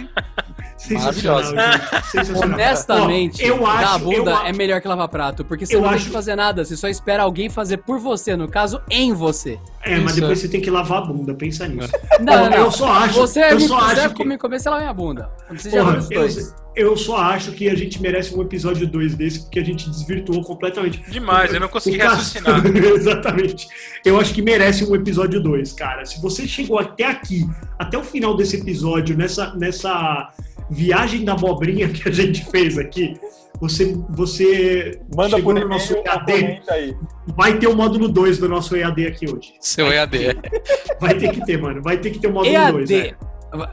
B: Maravilhosa.
C: Honestamente,
D: eu
C: dar a
D: acho,
C: bunda
D: eu, a-
C: é melhor que lavar prato, porque você
D: Eu
C: não tem
D: acho-
C: que fazer nada, você só espera alguém fazer por você, no caso, em você.
D: É, mas depois você tem que lavar a bunda, pensa nisso.
C: Não,
D: Ó,
C: não, não.
D: Eu só acho,
C: Você
D: eu
C: me
D: só acho que,
C: comer, comer, você lava minha bunda.
D: Porra, eu,
C: dois.
D: eu só acho que a gente merece um episódio 2 desse, porque a gente desvirtuou completamente.
E: Demais, eu não consegui
D: O Cas-
E: raciocinar.
D: Exatamente. Eu acho que merece um episódio 2, cara. Se você chegou até aqui, até o final desse episódio, nessa, nessa viagem da abobrinha que a gente fez aqui, você, você
A: Manda
D: chegou
A: por
D: no nosso EAD. Vai ter o módulo 2 do nosso EAD aqui hoje.
B: Seu EAD.
D: Vai ter que ter, mano. Vai ter que ter o módulo 2.
C: EAD.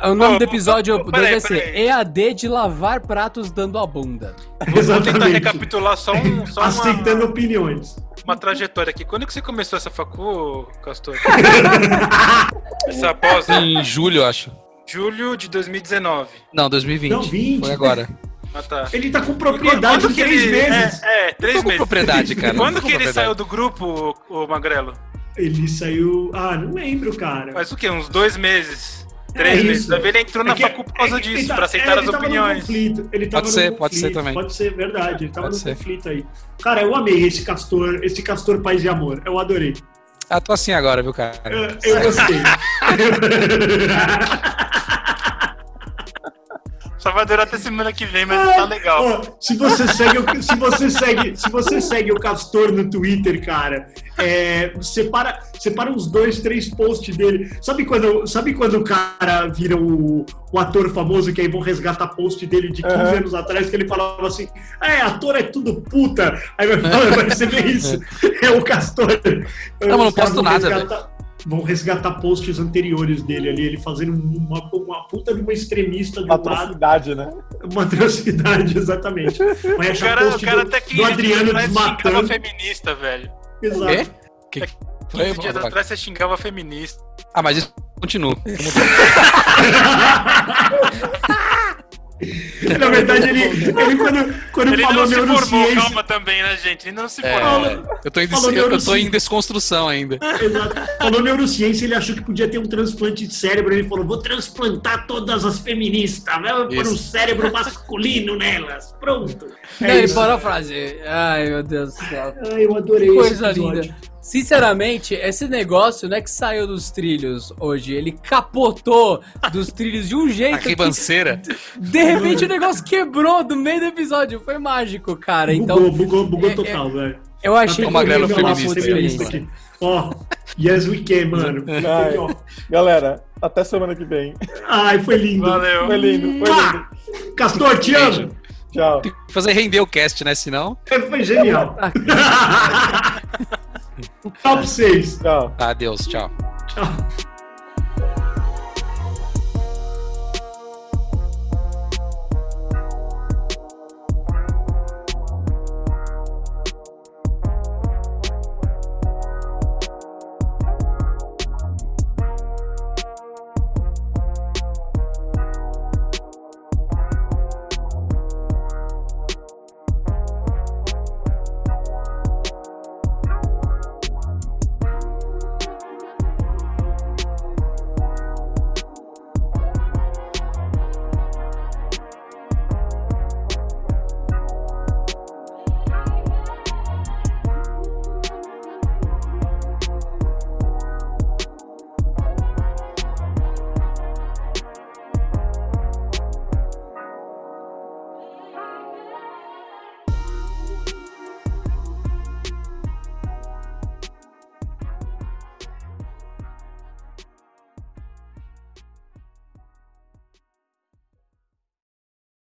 C: O nome
E: Ô,
C: do episódio 2
E: peraí,
C: vai ser
E: peraí.
C: EAD de lavar pratos dando a bunda.
E: Vou tentar
D: Exatamente.
E: recapitular só, um, só
D: Aceitando
E: uma,
D: opiniões.
E: uma trajetória aqui. Quando que você começou essa facu, Castor? essa pós, né?
B: Em julho, acho.
E: Julho de 2019.
B: Não, 2020.
D: Não, 20.
B: Foi agora.
E: Ah, tá.
D: Ele tá com propriedade
E: quando
D: em
E: que
D: três
E: ele-
D: meses.
E: É, é três
B: Tô com
E: meses.
B: propriedade, cara.
E: Quando que ele saiu do grupo, o Magrelo?
D: Ele saiu. Ah, não lembro, cara.
E: Faz o quê? Uns dois meses?
D: É
E: Três
D: isso.
E: meses. Daí ele entrou na
D: É que-
E: facu por causa
D: é
E: disso,
D: tá-
E: pra aceitar
D: é,
E: as
D: ele tava num
E: opiniões.
D: conflito, ele tava
B: Pode ser, pode ser
D: conflito,
B: também.
D: Pode ser, verdade. Ele tava
B: Pode
D: num
B: ser.
D: conflito aí. Cara, eu amei esse castor, esse castor paz e amor. Eu adorei.
B: Ah, tô assim agora, viu, cara?
D: Eu, eu gostei.
E: Só vai durar até semana que vem, mas tá legal.
D: Ó, se você segue, o- se você segue, se você segue o Castor no Twitter, cara, é, separa, separa uns dois, três posts dele. Sabe quando, sabe quando o cara vira o, o ator famoso que aí vão resgatar post dele de 15
A: Aham.
D: anos atrás que ele falava assim: "É, ator é tudo puta". Aí vai falar, vai ser isso. É o Castor.
B: Não, mas não posto nada,
D: resgatar- Vão resgatar posts anteriores dele ali, ele fazendo uma, uma puta de uma extremista de um lado
A: Atrocidade, né?
D: uma atrocidade, exatamente. Vai
E: O
D: achar
E: cara,
D: post
E: o cara
D: do,
E: até 15
D: do Adriano desmatando.
E: feminista, velho.
D: Exato.
B: Quê? Que... Foi,
E: 15 dias atrás você xingava feminista.
B: Ah, mas isso continua.
D: Na verdade, ele, ele quando, quando
E: Ele
D: falou
E: não se formou,
D: neurociência.
E: calma também, né, gente? Ele não se
B: É,
E: formou.
B: eu, tô em,
D: Falou
B: eu, eu tô em desconstrução ainda.
D: Exato. Falou neurociência, ele achou que podia ter um transplante de cérebro. Ele falou: vou transplantar todas as feministas, vou pôr um cérebro masculino nelas. Pronto. É
C: ele parou a frase. Ai, meu Deus do céu.
D: Ai, eu adorei
C: Coisa linda. Sinceramente, esse negócio não é que saiu dos trilhos hoje. Ele capotou dos trilhos de um
B: A
C: jeito que,
B: ribanceira.
C: de repente, o negócio quebrou no meio do episódio. Foi mágico, cara. Então,
D: bugou, bugou, bugou
C: é-
D: total, velho.
C: eu achei
B: Tá
C: que uma
B: feminista aí,
C: experiência.
D: aqui. Ó, yes we can, mano.
A: Ai. Galera, até semana que vem.
D: Ai, foi lindo.
E: Valeu.
A: Foi lindo, foi lindo.
D: Castor, te amo.
A: Tchau.
B: Tem que fazer render o cast, né? Senão.
D: Foi genial. Top 6.
A: Tchau.
B: Adeus, tchau.
D: Tchau.